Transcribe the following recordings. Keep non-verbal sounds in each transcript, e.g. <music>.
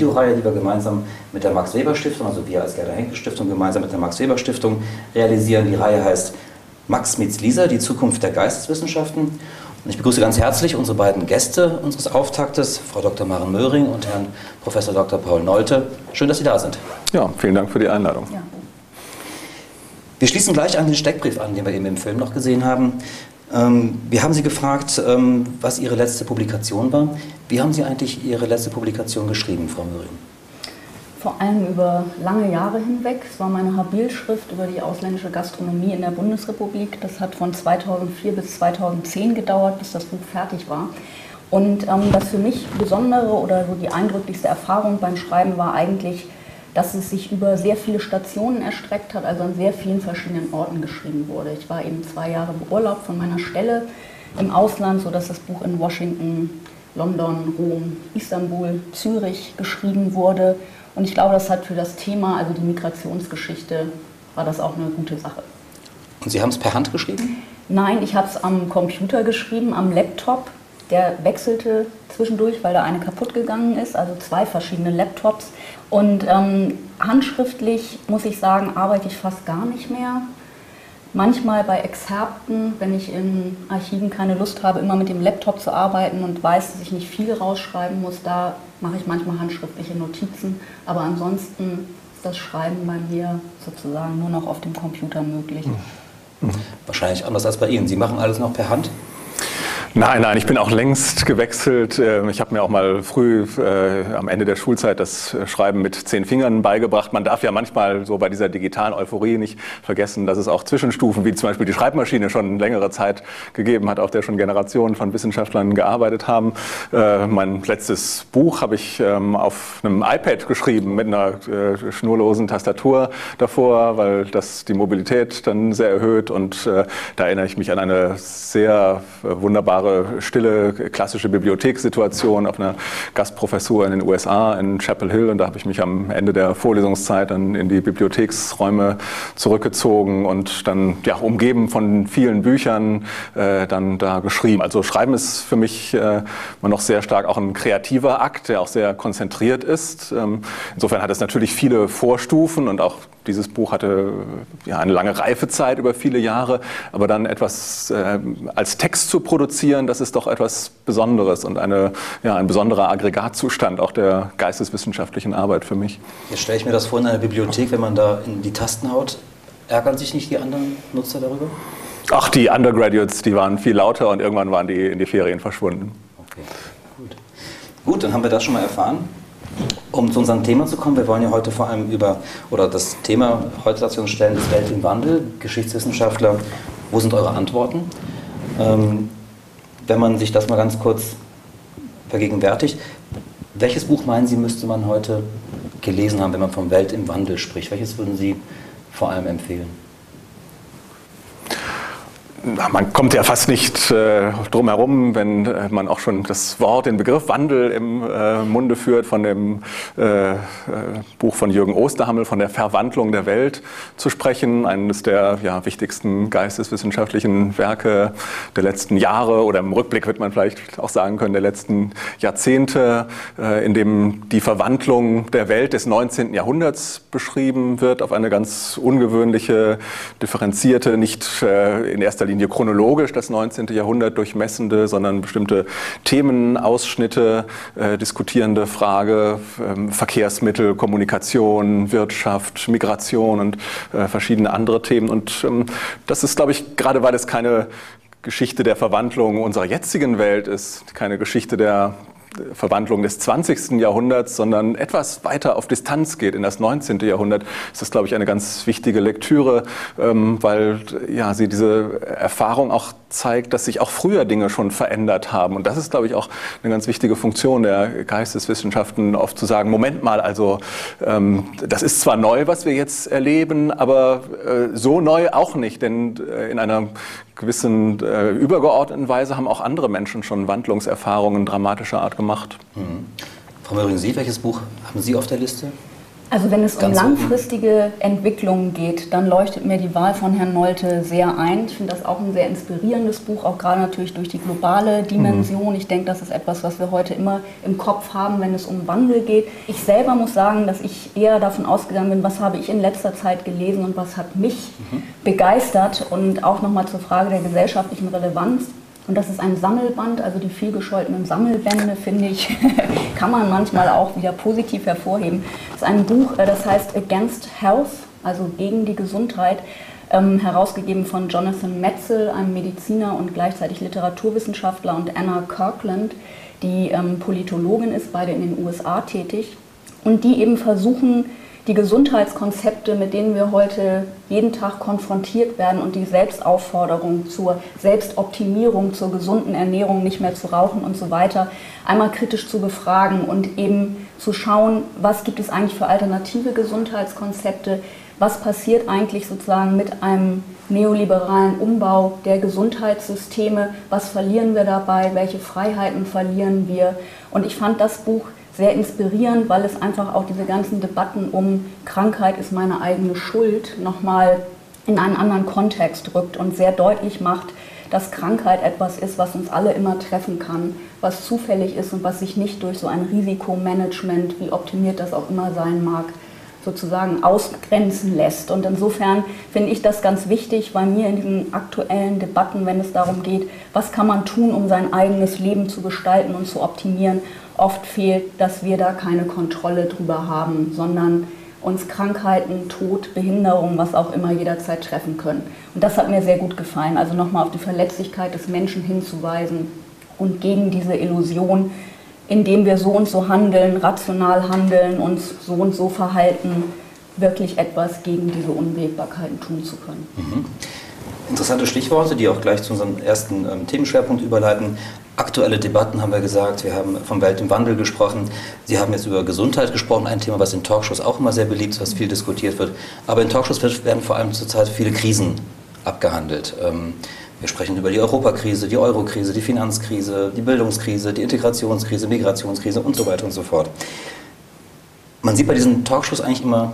Videoreihe, die wir gemeinsam mit der Max Weber Stiftung, also wir als Gerda Henke Stiftung gemeinsam mit der Max Weber Stiftung realisieren. Die Reihe heißt Max meets Lisa, die Zukunft der Geisteswissenschaften. Und ich begrüße ganz herzlich unsere beiden Gäste unseres Auftaktes, Frau Dr. Maren Möhring und Herrn Prof. Dr. Paul Nolte. Schön, dass Sie da sind. Ja, vielen Dank für die Einladung. Ja. Wir schließen gleich an den Steckbrief an, den wir eben im Film noch gesehen haben. Ähm, wir haben Sie gefragt, ähm, was Ihre letzte Publikation war. Wie haben Sie eigentlich Ihre letzte Publikation geschrieben, Frau Möhring? Vor allem über lange Jahre hinweg. Es war meine Habilschrift über die ausländische Gastronomie in der Bundesrepublik. Das hat von 2004 bis 2010 gedauert, bis das Buch fertig war. Und ähm, das für mich Besondere oder so die eindrücklichste Erfahrung beim Schreiben war eigentlich, dass es sich über sehr viele Stationen erstreckt hat, also an sehr vielen verschiedenen Orten geschrieben wurde. Ich war eben zwei Jahre beurlaubt von meiner Stelle im Ausland, sodass das Buch in Washington, London, Rom, Istanbul, Zürich geschrieben wurde. Und ich glaube, das hat für das Thema, also die Migrationsgeschichte, war das auch eine gute Sache. Und Sie haben es per Hand geschrieben? Nein, ich habe es am Computer geschrieben, am Laptop. Der wechselte zwischendurch, weil da eine kaputt gegangen ist, also zwei verschiedene Laptops. Und ähm, handschriftlich, muss ich sagen, arbeite ich fast gar nicht mehr. Manchmal bei Exzerpten, wenn ich in Archiven keine Lust habe, immer mit dem Laptop zu arbeiten und weiß, dass ich nicht viel rausschreiben muss, da mache ich manchmal handschriftliche Notizen. Aber ansonsten ist das Schreiben bei mir sozusagen nur noch auf dem Computer möglich. Mhm. Wahrscheinlich anders als bei Ihnen. Sie machen alles noch per Hand? Nein, nein, ich bin auch längst gewechselt. Ähm, ich habe mir auch mal früh äh, am Ende der Schulzeit das Schreiben mit zehn Fingern beigebracht. Man darf ja manchmal so bei dieser digitalen Euphorie nicht vergessen, dass es auch Zwischenstufen wie zum Beispiel die Schreibmaschine schon längere Zeit gegeben hat, auf der schon Generationen von Wissenschaftlern gearbeitet haben. Äh, mein letztes Buch habe ich ähm, auf einem iPad geschrieben mit einer äh, schnurlosen Tastatur davor, weil das die Mobilität dann sehr erhöht. Und äh, da erinnere ich mich an eine sehr äh, wunderbare wunderbare, stille, klassische Bibliothekssituation auf einer Gastprofessur in den USA in Chapel Hill. Und da habe ich mich am Ende der Vorlesungszeit dann in die Bibliotheksräume zurückgezogen und dann ja, umgeben von vielen Büchern äh, dann da geschrieben. Also Schreiben ist für mich äh, noch sehr stark auch ein kreativer Akt, der auch sehr konzentriert ist. Ähm, insofern hat es natürlich viele Vorstufen und auch dieses Buch hatte ja, eine lange Reifezeit über viele Jahre, aber dann etwas äh, als Text zu produzieren, das ist doch etwas Besonderes und eine, ja, ein besonderer Aggregatzustand auch der geisteswissenschaftlichen Arbeit für mich. Jetzt stelle ich mir das vor in einer Bibliothek, wenn man da in die Tasten haut, ärgern sich nicht die anderen Nutzer darüber? Ach, die Undergraduates, die waren viel lauter und irgendwann waren die in die Ferien verschwunden. Okay, gut. Gut, dann haben wir das schon mal erfahren. Um zu unserem Thema zu kommen, wir wollen ja heute vor allem über, oder das Thema heute dazu stellen, ist Welt im Wandel, Geschichtswissenschaftler, wo sind eure Antworten? Ähm, wenn man sich das mal ganz kurz vergegenwärtigt, welches Buch meinen Sie, müsste man heute gelesen haben, wenn man vom Welt im Wandel spricht? Welches würden Sie vor allem empfehlen? Man kommt ja fast nicht äh, drum herum, wenn äh, man auch schon das Wort, den Begriff Wandel im äh, Munde führt, von dem äh, äh, Buch von Jürgen Osterhammel, von der Verwandlung der Welt zu sprechen. Eines der ja, wichtigsten geisteswissenschaftlichen Werke der letzten Jahre oder im Rückblick wird man vielleicht auch sagen können, der letzten Jahrzehnte, in dem die Verwandlung der Welt des 19. Jahrhunderts beschrieben wird, auf eine ganz ungewöhnliche, differenzierte, nicht in erster Linie chronologisch das 19. Jahrhundert durchmessende, sondern bestimmte Themenausschnitte, äh, diskutierende Frage, äh, Verkehrsmittel, Kommunikation, Wirtschaft, Migration und äh, verschiedene andere Themen. Und ähm, das ist, glaube ich, gerade weil es keine Geschichte der Verwandlung unserer jetzigen Welt ist, keine Geschichte der Verwandlung des 20. Jahrhunderts, sondern etwas weiter auf Distanz geht in das 19. Jahrhundert, ist das, glaube ich, eine ganz wichtige Lektüre, ähm, weil ja, sie diese Erfahrung auch zeigt, dass sich auch früher Dinge schon verändert haben. Und das ist, glaube ich, auch eine ganz wichtige Funktion der Geisteswissenschaften, oft zu sagen, Moment mal, also ähm, das ist zwar neu, was wir jetzt erleben, aber äh, so neu auch nicht, denn äh, in einer gewissen äh, übergeordneten Weise haben auch andere Menschen schon Wandlungserfahrungen dramatischer Art gemacht. Mhm. Frau Möhring, Sie, welches Buch haben Sie auf der Liste? Also wenn es um langfristige Entwicklungen geht, dann leuchtet mir die Wahl von Herrn Nolte sehr ein. Ich finde das auch ein sehr inspirierendes Buch, auch gerade natürlich durch die globale Dimension. Mhm. Ich denke, das ist etwas, was wir heute immer im Kopf haben, wenn es um Wandel geht. Ich selber muss sagen, dass ich eher davon ausgegangen bin, was habe ich in letzter Zeit gelesen und was hat mich mhm. begeistert. Und auch nochmal zur Frage der gesellschaftlichen Relevanz. Und das ist ein Sammelband, also die vielgescholtenen Sammelbände, finde ich, <laughs> kann man manchmal auch wieder positiv hervorheben. Das ist ein Buch, äh, das heißt Against Health, also gegen die Gesundheit, ähm, herausgegeben von Jonathan Metzel, einem Mediziner und gleichzeitig Literaturwissenschaftler, und Anna Kirkland, die ähm, Politologin ist, beide in den USA tätig, und die eben versuchen, die Gesundheitskonzepte, mit denen wir heute jeden Tag konfrontiert werden und die Selbstaufforderung zur Selbstoptimierung, zur gesunden Ernährung, nicht mehr zu rauchen und so weiter, einmal kritisch zu befragen und eben zu schauen, was gibt es eigentlich für alternative Gesundheitskonzepte, was passiert eigentlich sozusagen mit einem neoliberalen Umbau der Gesundheitssysteme, was verlieren wir dabei, welche Freiheiten verlieren wir. Und ich fand das Buch sehr inspirierend, weil es einfach auch diese ganzen Debatten um Krankheit ist meine eigene Schuld nochmal in einen anderen Kontext rückt und sehr deutlich macht, dass Krankheit etwas ist, was uns alle immer treffen kann, was zufällig ist und was sich nicht durch so ein Risikomanagement, wie optimiert das auch immer sein mag, sozusagen ausgrenzen lässt. Und insofern finde ich das ganz wichtig, weil mir in diesen aktuellen Debatten, wenn es darum geht, was kann man tun, um sein eigenes Leben zu gestalten und zu optimieren, oft fehlt, dass wir da keine Kontrolle drüber haben, sondern uns Krankheiten, Tod, Behinderung, was auch immer jederzeit treffen können. Und das hat mir sehr gut gefallen. Also nochmal auf die Verletzlichkeit des Menschen hinzuweisen und gegen diese Illusion, indem wir so und so handeln, rational handeln, uns so und so verhalten, wirklich etwas gegen diese Unwägbarkeiten tun zu können. Mhm. Interessante Stichworte, die auch gleich zu unserem ersten ähm, Themenschwerpunkt überleiten. Aktuelle Debatten haben wir gesagt, wir haben vom Welt im Wandel gesprochen. Sie haben jetzt über Gesundheit gesprochen, ein Thema, was in Talkshows auch immer sehr beliebt ist, was viel diskutiert wird. Aber in Talkshows werden vor allem zurzeit viele Krisen abgehandelt. Ähm, wir sprechen über die Europakrise, die Eurokrise, die Finanzkrise, die Bildungskrise, die Integrationskrise, Migrationskrise und so weiter und so fort. Man sieht bei diesen Talkshows eigentlich immer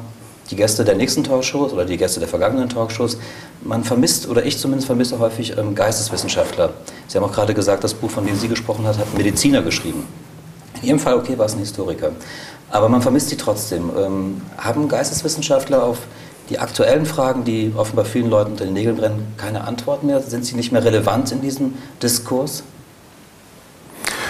die Gäste der nächsten Talkshows oder die Gäste der vergangenen Talkshows. Man vermisst, oder ich zumindest vermisse häufig ähm, Geisteswissenschaftler. Sie haben auch gerade gesagt, das Buch, von dem Sie gesprochen haben, hat ein Mediziner geschrieben. In Ihrem Fall, okay, war es ein Historiker. Aber man vermisst sie trotzdem. Ähm, haben Geisteswissenschaftler auf die aktuellen Fragen, die offenbar vielen Leuten unter den Nägeln brennen, keine Antwort mehr? Sind sie nicht mehr relevant in diesem Diskurs?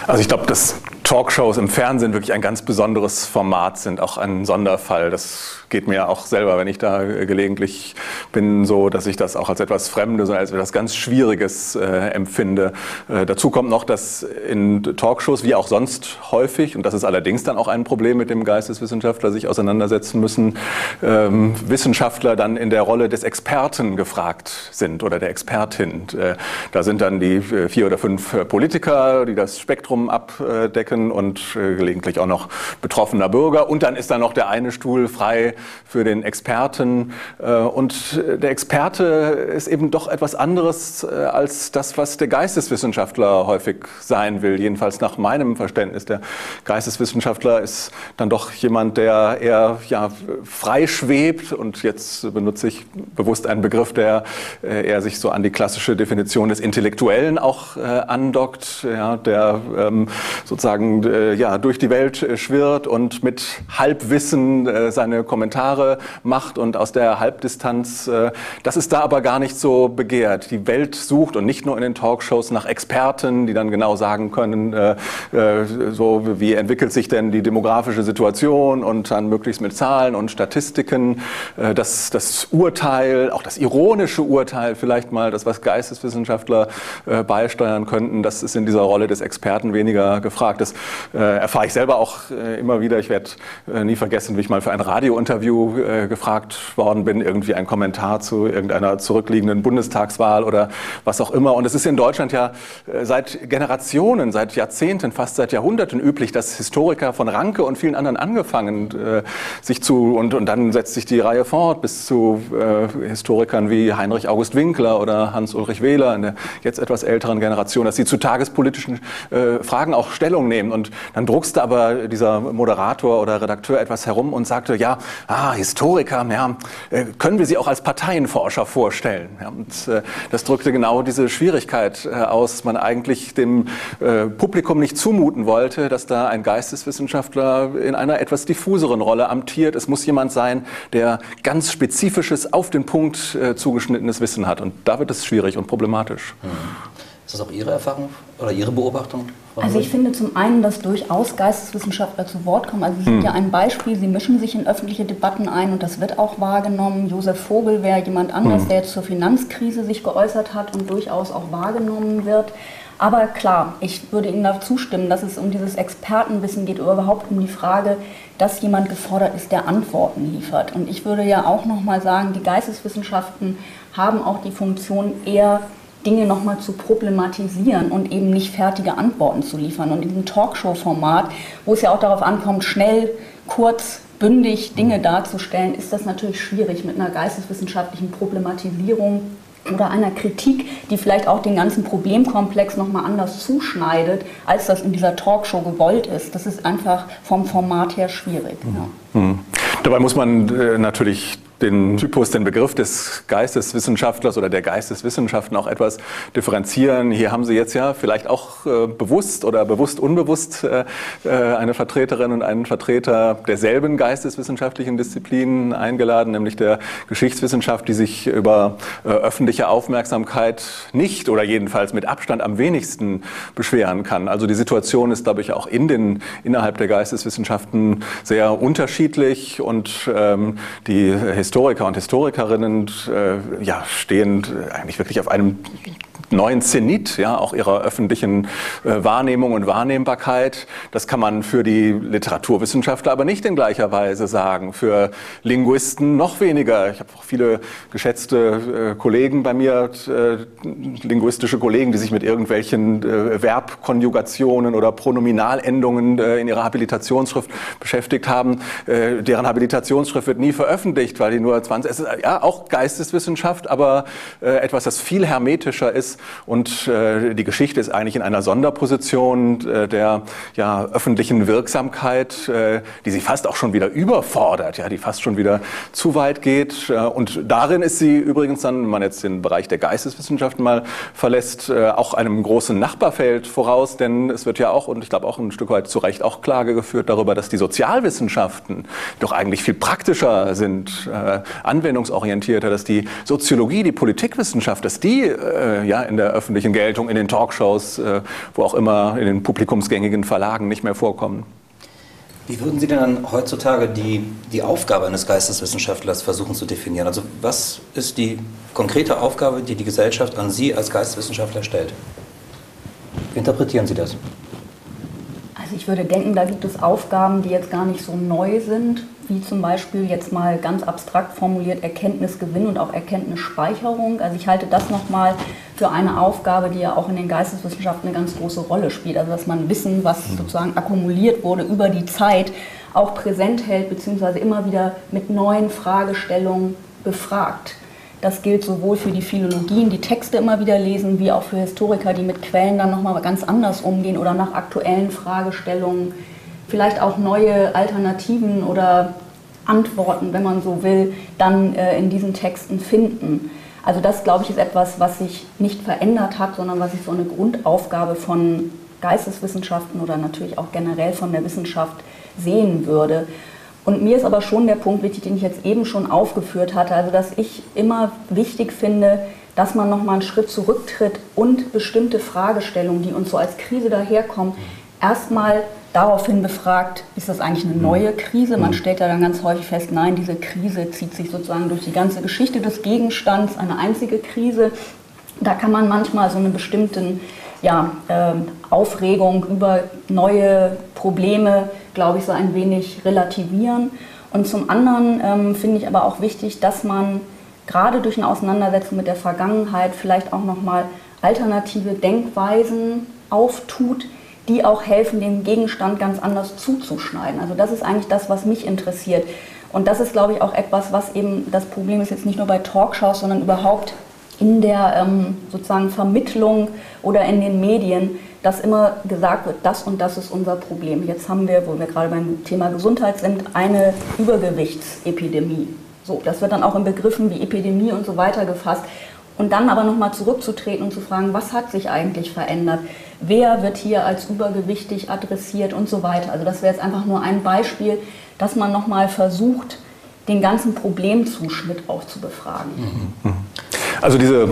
Also ich glaube, dass Talkshows im Fernsehen wirklich ein ganz besonderes Format sind, auch ein Sonderfall. Das geht mir auch selber, wenn ich da gelegentlich bin, so, dass ich das auch als etwas Fremdes, als etwas ganz Schwieriges äh, empfinde. Äh, dazu kommt noch, dass in Talkshows, wie auch sonst häufig, und das ist allerdings dann auch ein Problem mit dem Geisteswissenschaftler, sich auseinandersetzen müssen, ähm, Wissenschaftler dann in der Rolle des Experten gefragt sind oder der Expertin. Äh, da sind dann die äh, vier oder fünf äh, Politiker, die das Spektrum abdecken und äh, gelegentlich auch noch betroffener Bürger. Und dann ist da noch der eine Stuhl frei für den Experten. Äh, und der Experte ist eben doch etwas anderes äh, als das, was der Geisteswissenschaftler häufig sein will. Jedenfalls nach meinem Verständnis. Der Geisteswissenschaftler ist dann doch jemand, der eher ja, frei schwebt. Und jetzt benutze ich bewusst einen Begriff, der äh, eher sich so an die klassische Definition des Intellektuellen auch äh, andockt, ja, der ähm, sozusagen äh, ja, durch die Welt äh, schwirrt und mit Halbwissen äh, seine Kommentare macht und aus der Halbdistanz, äh, das ist da aber gar nicht so begehrt. Die Welt sucht und nicht nur in den Talkshows nach Experten, die dann genau sagen können, äh, so wie entwickelt sich denn die demografische Situation und dann möglichst mit Zahlen und Statistiken. Das, das Urteil, auch das ironische Urteil vielleicht mal, das was Geisteswissenschaftler beisteuern könnten, das ist in dieser Rolle des Experten weniger gefragt. Das äh, erfahre ich selber auch äh, immer wieder. Ich werde äh, nie vergessen, wie ich mal für ein Radiointerview äh, gefragt worden bin, irgendwie ein Kommentar zu irgendeiner zurückliegenden Bundestagswahl oder was auch immer. Und es ist in Deutschland ja äh, seit Generationen, seit Jahrzehnten, fast seit Jahrhunderten üblich, dass Historiker von Ranke und vielen anderen angefangen äh, sich zu, und, und dann setzt sich die Reihe fort bis zu Historikern wie Heinrich August Winkler oder Hans-Ulrich Wähler in der jetzt etwas älteren Generation, dass sie zu tagespolitischen Fragen auch Stellung nehmen. Und dann druckste aber dieser Moderator oder Redakteur etwas herum und sagte, ja, ah, Historiker, ja, äh, können wir sie auch als Parteienforscher vorstellen? Ja, und äh, das drückte genau diese Schwierigkeit äh, aus, dass man eigentlich dem äh, Publikum nicht zumuten wollte, dass da ein Geisteswissenschaftler in einer etwas diffuseren Rolle amtiert. Es muss jemand sein, der ganz spezifisches, auf den Punkt äh, zugeschnittenes Wissen hat. Und da wird es schwierig und problematisch. Mhm. Ist das auch Ihre Erfahrung oder Ihre Beobachtung? Also ich finde zum einen, dass durchaus Geisteswissenschaftler zu Wort kommen. Also Sie sind hm. ja ein Beispiel, Sie mischen sich in öffentliche Debatten ein und das wird auch wahrgenommen. Josef Vogel wäre jemand anders, hm. der jetzt zur Finanzkrise sich geäußert hat und durchaus auch wahrgenommen wird. Aber klar, ich würde Ihnen da zustimmen, dass es um dieses Expertenwissen geht, oder überhaupt um die Frage, dass jemand gefordert ist, der Antworten liefert. Und ich würde ja auch nochmal sagen, die Geisteswissenschaften haben auch die Funktion, eher Dinge nochmal zu problematisieren und eben nicht fertige Antworten zu liefern. Und in diesem Talkshow-Format, wo es ja auch darauf ankommt, schnell, kurz, bündig Dinge darzustellen, ist das natürlich schwierig mit einer geisteswissenschaftlichen Problematisierung oder einer Kritik, die vielleicht auch den ganzen Problemkomplex nochmal anders zuschneidet, als das in dieser Talkshow gewollt ist. Das ist einfach vom Format her schwierig. Ja. Mhm. Dabei muss man äh, natürlich den Typus, den Begriff des Geisteswissenschaftlers oder der Geisteswissenschaften auch etwas differenzieren. Hier haben Sie jetzt ja vielleicht auch äh, bewusst oder bewusst unbewusst äh, äh, eine Vertreterin und einen Vertreter derselben geisteswissenschaftlichen Disziplinen eingeladen, nämlich der Geschichtswissenschaft, die sich über äh, öffentliche Aufmerksamkeit nicht oder jedenfalls mit Abstand am wenigsten beschweren kann. Also die Situation ist, glaube ich, auch in den, innerhalb der Geisteswissenschaften sehr unterschiedlich und ähm, die Historiker und Historikerinnen äh, ja, stehen eigentlich wirklich auf einem neuen Zenit, ja, auch ihrer öffentlichen äh, Wahrnehmung und Wahrnehmbarkeit. Das kann man für die Literaturwissenschaftler aber nicht in gleicher Weise sagen. Für Linguisten noch weniger. Ich habe auch viele geschätzte äh, Kollegen bei mir, äh, linguistische Kollegen, die sich mit irgendwelchen Verbkonjugationen oder Pronominalendungen in ihrer Habilitationsschrift beschäftigt haben. Deren Habilitationsschrift wird nie veröffentlicht, weil die nur 20, es ist ja auch Geisteswissenschaft, aber etwas, das viel hermetischer ist und äh, die Geschichte ist eigentlich in einer Sonderposition äh, der ja, öffentlichen Wirksamkeit, äh, die sie fast auch schon wieder überfordert, ja, die fast schon wieder zu weit geht. Äh, und darin ist sie übrigens dann, wenn man jetzt den Bereich der Geisteswissenschaften mal verlässt, äh, auch einem großen Nachbarfeld voraus, denn es wird ja auch, und ich glaube auch ein Stück weit zu Recht auch Klage geführt darüber, dass die Sozialwissenschaften doch eigentlich viel praktischer sind, äh, anwendungsorientierter, dass die Soziologie, die Politikwissenschaft, dass die äh, ja in der öffentlichen Geltung, in den Talkshows, äh, wo auch immer in den publikumsgängigen Verlagen nicht mehr vorkommen. Wie würden Sie denn dann heutzutage die, die Aufgabe eines Geisteswissenschaftlers versuchen zu definieren? Also was ist die konkrete Aufgabe, die die Gesellschaft an Sie als Geisteswissenschaftler stellt? Wie interpretieren Sie das? Also ich würde denken, da gibt es Aufgaben, die jetzt gar nicht so neu sind, wie zum Beispiel jetzt mal ganz abstrakt formuliert Erkenntnisgewinn und auch Erkenntnisspeicherung. Also ich halte das nochmal für eine Aufgabe, die ja auch in den Geisteswissenschaften eine ganz große Rolle spielt. Also dass man Wissen, was mhm. sozusagen akkumuliert wurde über die Zeit, auch präsent hält, beziehungsweise immer wieder mit neuen Fragestellungen befragt. Das gilt sowohl für die Philologien, die Texte immer wieder lesen, wie auch für Historiker, die mit Quellen dann nochmal ganz anders umgehen oder nach aktuellen Fragestellungen, vielleicht auch neue Alternativen oder Antworten, wenn man so will, dann äh, in diesen Texten finden. Also das, glaube ich, ist etwas, was sich nicht verändert hat, sondern was ich so eine Grundaufgabe von Geisteswissenschaften oder natürlich auch generell von der Wissenschaft sehen würde. Und mir ist aber schon der Punkt wichtig, den ich jetzt eben schon aufgeführt hatte, also dass ich immer wichtig finde, dass man nochmal einen Schritt zurücktritt und bestimmte Fragestellungen, die uns so als Krise daherkommen, erstmal daraufhin befragt, ist das eigentlich eine neue Krise? Man stellt ja dann ganz häufig fest, nein, diese Krise zieht sich sozusagen durch die ganze Geschichte des Gegenstands, eine einzige Krise. Da kann man manchmal so einen bestimmten ja, äh, Aufregung über neue Probleme, glaube ich, so ein wenig relativieren. Und zum anderen ähm, finde ich aber auch wichtig, dass man gerade durch eine Auseinandersetzung mit der Vergangenheit vielleicht auch nochmal alternative Denkweisen auftut, die auch helfen, den Gegenstand ganz anders zuzuschneiden. Also das ist eigentlich das, was mich interessiert. Und das ist, glaube ich, auch etwas, was eben das Problem ist jetzt nicht nur bei Talkshows, sondern überhaupt in der ähm, sozusagen Vermittlung oder in den Medien, dass immer gesagt wird, das und das ist unser Problem. Jetzt haben wir, wo wir gerade beim Thema Gesundheit sind, eine Übergewichtsepidemie. So, das wird dann auch in Begriffen wie Epidemie und so weiter gefasst. Und dann aber nochmal zurückzutreten und zu fragen, was hat sich eigentlich verändert? Wer wird hier als übergewichtig adressiert und so weiter? Also das wäre jetzt einfach nur ein Beispiel, dass man nochmal versucht, den ganzen Problemzuschnitt auch zu befragen. Mhm. Also diese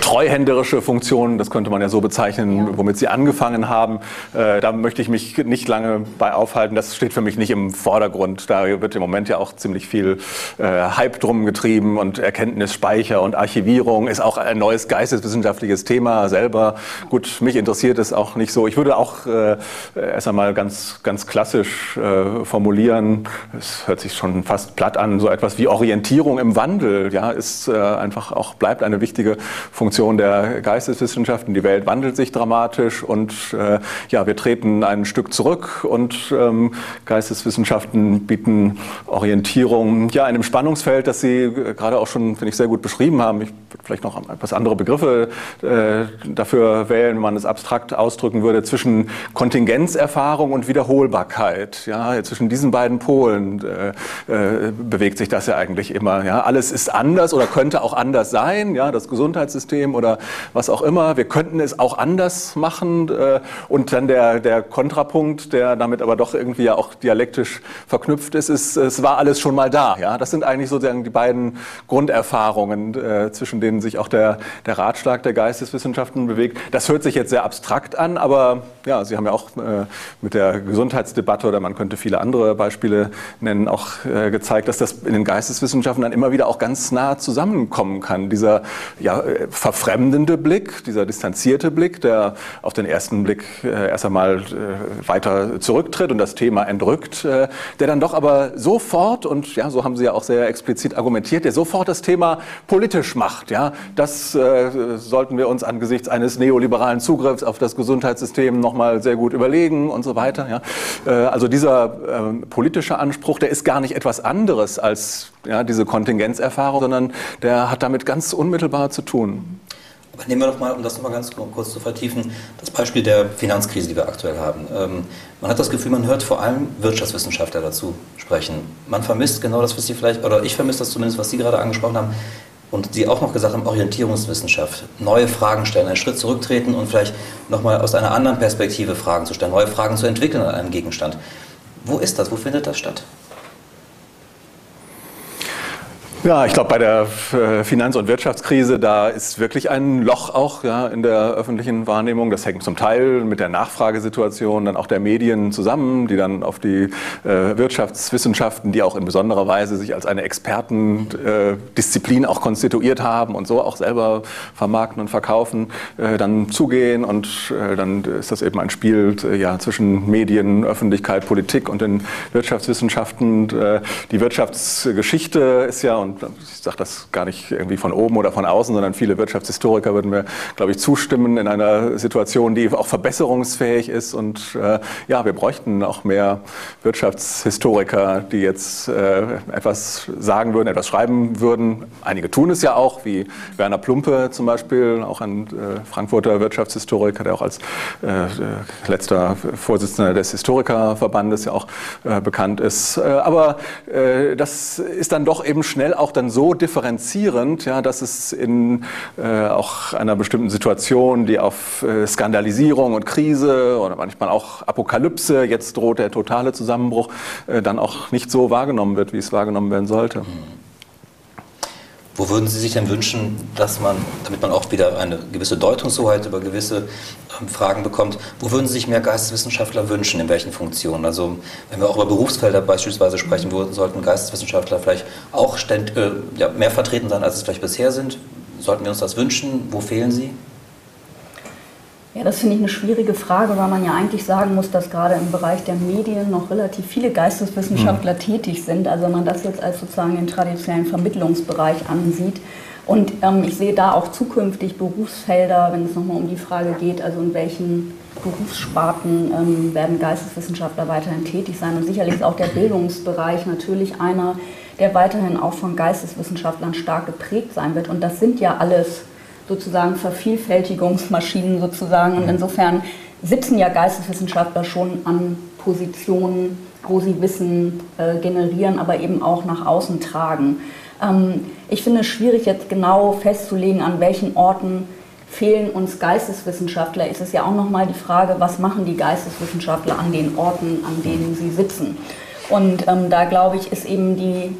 treuhänderische Funktion, das könnte man ja so bezeichnen, womit Sie angefangen haben. Äh, da möchte ich mich nicht lange bei aufhalten. Das steht für mich nicht im Vordergrund. Da wird im Moment ja auch ziemlich viel äh, Hype drum getrieben und Erkenntnisspeicher und Archivierung ist auch ein neues geisteswissenschaftliches Thema selber. Gut, mich interessiert es auch nicht so. Ich würde auch äh, erst einmal ganz, ganz klassisch äh, formulieren. Es hört sich schon fast platt an. So etwas wie Orientierung im Wandel, ja, ist äh, einfach auch bleibt eine wichtige Funktion der Geisteswissenschaften. Die Welt wandelt sich dramatisch und äh, ja, wir treten ein Stück zurück und ähm, Geisteswissenschaften bieten Orientierung ja, in einem Spannungsfeld, das Sie gerade auch schon, finde ich, sehr gut beschrieben haben. Ich würde vielleicht noch etwas andere Begriffe äh, dafür wählen, wenn man es abstrakt ausdrücken würde, zwischen Kontingenzerfahrung und Wiederholbarkeit. Ja, zwischen diesen beiden Polen äh, äh, bewegt sich das ja eigentlich immer. Ja, alles ist anders oder könnte auch anders sein. Ja, das Gesundheits Gesundheitssystem oder was auch immer. Wir könnten es auch anders machen. Äh, und dann der, der Kontrapunkt, der damit aber doch irgendwie ja auch dialektisch verknüpft ist, ist, es war alles schon mal da. Ja? Das sind eigentlich sozusagen die beiden Grunderfahrungen, äh, zwischen denen sich auch der, der Ratschlag der Geisteswissenschaften bewegt. Das hört sich jetzt sehr abstrakt an, aber ja, Sie haben ja auch äh, mit der Gesundheitsdebatte oder man könnte viele andere Beispiele nennen, auch gezeigt, dass das in den Geisteswissenschaften dann immer wieder auch ganz nah zusammenkommen kann. Dieser ja, verfremdende Blick, dieser distanzierte Blick, der auf den ersten Blick äh, erst einmal äh, weiter zurücktritt und das Thema entrückt, äh, der dann doch aber sofort, und ja, so haben Sie ja auch sehr explizit argumentiert, der sofort das Thema politisch macht. Ja, das äh, sollten wir uns angesichts eines neoliberalen Zugriffs auf das Gesundheitssystem nochmal sehr gut überlegen und so weiter. Ja. Äh, also dieser äh, politische Anspruch, der ist gar nicht etwas anderes als ja, diese Kontingenzerfahrung, sondern der hat damit ganz unmittelbar zu tun. Aber nehmen wir doch mal, um das nochmal ganz kurz zu vertiefen, das Beispiel der Finanzkrise, die wir aktuell haben. Ähm, man hat das Gefühl, man hört vor allem Wirtschaftswissenschaftler dazu sprechen. Man vermisst genau das, was Sie vielleicht, oder ich vermisse das zumindest, was Sie gerade angesprochen haben, und Sie auch noch gesagt haben, Orientierungswissenschaft, neue Fragen stellen, einen Schritt zurücktreten und vielleicht nochmal aus einer anderen Perspektive Fragen zu stellen, neue Fragen zu entwickeln an einem Gegenstand. Wo ist das? Wo findet das statt? Ja, ich glaube, bei der äh, Finanz- und Wirtschaftskrise, da ist wirklich ein Loch auch ja, in der öffentlichen Wahrnehmung. Das hängt zum Teil mit der Nachfragesituation dann auch der Medien zusammen, die dann auf die äh, Wirtschaftswissenschaften, die auch in besonderer Weise sich als eine Expertendisziplin äh, auch konstituiert haben und so auch selber vermarkten und verkaufen, äh, dann zugehen. Und äh, dann ist das eben ein Spiel äh, ja, zwischen Medien, Öffentlichkeit, Politik und den Wirtschaftswissenschaften. Und, die Wirtschaftsgeschichte ist ja, und ich sage das gar nicht irgendwie von oben oder von außen, sondern viele Wirtschaftshistoriker würden mir, glaube ich, zustimmen in einer Situation, die auch verbesserungsfähig ist. Und äh, ja, wir bräuchten auch mehr Wirtschaftshistoriker, die jetzt äh, etwas sagen würden, etwas schreiben würden. Einige tun es ja auch, wie Werner Plumpe zum Beispiel, auch ein äh, Frankfurter Wirtschaftshistoriker, der auch als äh, letzter Vorsitzender des Historikerverbandes ja auch äh, bekannt ist. Äh, aber äh, das ist dann doch eben schnell auch dann so differenzierend, ja, dass es in äh, auch einer bestimmten Situation, die auf äh, Skandalisierung und Krise oder manchmal auch Apokalypse, jetzt droht der totale Zusammenbruch, äh, dann auch nicht so wahrgenommen wird, wie es wahrgenommen werden sollte. Mhm. Wo würden Sie sich denn wünschen, dass man, damit man auch wieder eine gewisse Deutungshoheit über gewisse ähm, Fragen bekommt, wo würden Sie sich mehr Geisteswissenschaftler wünschen, in welchen Funktionen? Also wenn wir auch über Berufsfelder beispielsweise sprechen, wo sollten Geisteswissenschaftler vielleicht auch ständ, äh, ja, mehr vertreten sein, als es vielleicht bisher sind? Sollten wir uns das wünschen? Wo fehlen sie? Ja, das finde ich eine schwierige Frage, weil man ja eigentlich sagen muss, dass gerade im Bereich der Medien noch relativ viele Geisteswissenschaftler mhm. tätig sind. Also wenn man das jetzt als sozusagen den traditionellen Vermittlungsbereich ansieht. Und ähm, ich sehe da auch zukünftig Berufsfelder, wenn es nochmal um die Frage geht, also in welchen Berufssparten ähm, werden Geisteswissenschaftler weiterhin tätig sein. Und sicherlich ist auch der Bildungsbereich natürlich einer, der weiterhin auch von Geisteswissenschaftlern stark geprägt sein wird. Und das sind ja alles sozusagen Vervielfältigungsmaschinen sozusagen. Und mhm. insofern sitzen ja Geisteswissenschaftler schon an Positionen, wo sie Wissen äh, generieren, aber eben auch nach außen tragen. Ähm, ich finde es schwierig jetzt genau festzulegen, an welchen Orten fehlen uns Geisteswissenschaftler. Ist es ja auch nochmal die Frage, was machen die Geisteswissenschaftler an den Orten, an denen sie sitzen. Und ähm, da glaube ich, ist eben die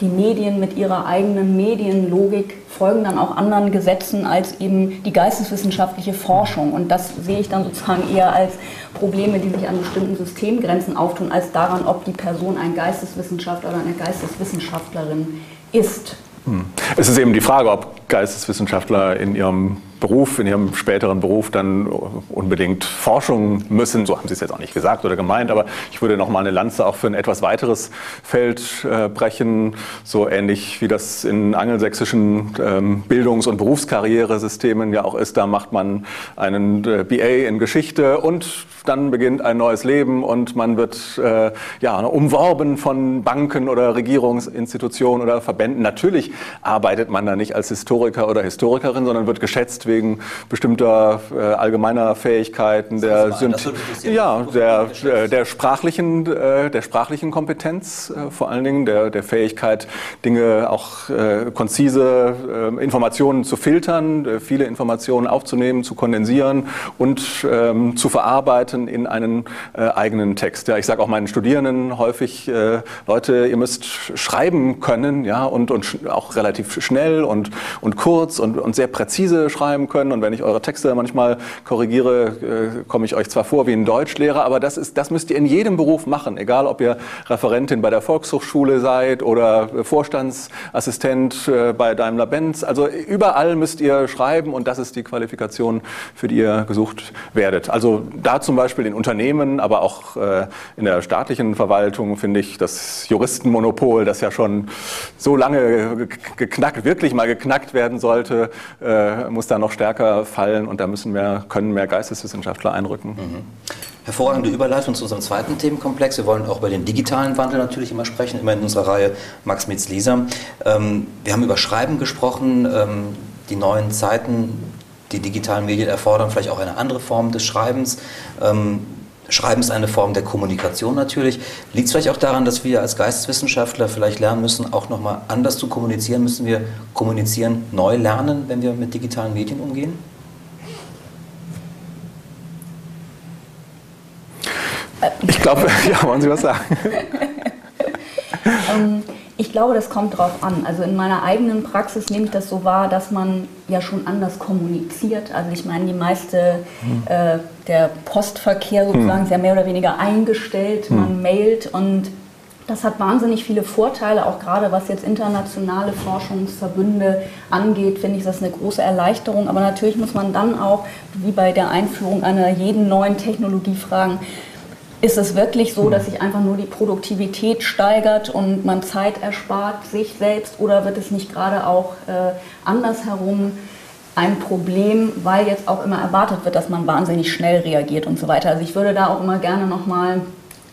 die Medien mit ihrer eigenen Medienlogik folgen dann auch anderen Gesetzen als eben die geisteswissenschaftliche Forschung. Und das sehe ich dann sozusagen eher als Probleme, die sich an bestimmten Systemgrenzen auftun, als daran, ob die Person ein Geisteswissenschaftler oder eine Geisteswissenschaftlerin ist. Hm. Es ist eben die Frage, ob Geisteswissenschaftler in ihrem Beruf, in ihrem späteren Beruf dann unbedingt Forschung müssen. So haben Sie es jetzt auch nicht gesagt oder gemeint, aber ich würde noch mal eine Lanze auch für ein etwas weiteres Feld äh, brechen, so ähnlich wie das in angelsächsischen ähm, Bildungs- und Berufskarrieresystemen ja auch ist. Da macht man einen äh, BA in Geschichte und dann beginnt ein neues Leben und man wird äh, ja, umworben von Banken oder Regierungsinstitutionen oder Verbänden. Natürlich arbeitet man da nicht als Historiker oder Historikerin, sondern wird geschätzt wegen bestimmter äh, allgemeiner Fähigkeiten, der, ja, der, äh, der, sprachlichen, äh, der sprachlichen Kompetenz äh, vor allen Dingen, der, der Fähigkeit, Dinge auch äh, konzise äh, Informationen zu filtern, viele Informationen aufzunehmen, zu kondensieren und ähm, zu verarbeiten in einen eigenen Text. Ja, ich sage auch meinen Studierenden häufig, Leute, ihr müsst schreiben können ja, und, und auch relativ schnell und, und kurz und, und sehr präzise schreiben schreiben können. Und wenn ich eure Texte manchmal korrigiere, äh, komme ich euch zwar vor wie ein Deutschlehrer, aber das, ist, das müsst ihr in jedem Beruf machen. Egal, ob ihr Referentin bei der Volkshochschule seid oder Vorstandsassistent äh, bei Daimler-Benz. Also überall müsst ihr schreiben und das ist die Qualifikation, für die ihr gesucht werdet. Also da zum Beispiel in Unternehmen, aber auch äh, in der staatlichen Verwaltung finde ich das Juristenmonopol, das ja schon so lange geknackt, wirklich mal geknackt werden sollte, muss da noch stärker fallen und da müssen mehr, können mehr Geisteswissenschaftler einrücken. Mhm. Hervorragende Überleitung zu unserem zweiten Themenkomplex. Wir wollen auch über den digitalen Wandel natürlich immer sprechen, immer in unserer Reihe Max Mitz-Lisa. Ähm, wir haben über Schreiben gesprochen, ähm, die neuen Zeiten, die digitalen Medien erfordern vielleicht auch eine andere Form des Schreibens. Ähm, Schreiben ist eine Form der Kommunikation natürlich. Liegt es vielleicht auch daran, dass wir als Geisteswissenschaftler vielleicht lernen müssen, auch nochmal anders zu kommunizieren? Müssen wir kommunizieren neu lernen, wenn wir mit digitalen Medien umgehen? Ich glaube, <laughs> ja, wollen Sie was sagen? <laughs> ich glaube, das kommt drauf an. Also in meiner eigenen Praxis nehme ich das so wahr, dass man ja schon anders kommuniziert. Also ich meine, die meiste, hm. äh, der Postverkehr sozusagen hm. ist ja mehr oder weniger eingestellt. Hm. Man mailt und das hat wahnsinnig viele Vorteile, auch gerade was jetzt internationale Forschungsverbünde angeht, finde ich das eine große Erleichterung. Aber natürlich muss man dann auch, wie bei der Einführung einer jeden neuen Technologie fragen, ist es wirklich so, dass sich einfach nur die Produktivität steigert und man Zeit erspart sich selbst oder wird es nicht gerade auch äh, andersherum ein Problem, weil jetzt auch immer erwartet wird, dass man wahnsinnig schnell reagiert und so weiter. Also ich würde da auch immer gerne nochmal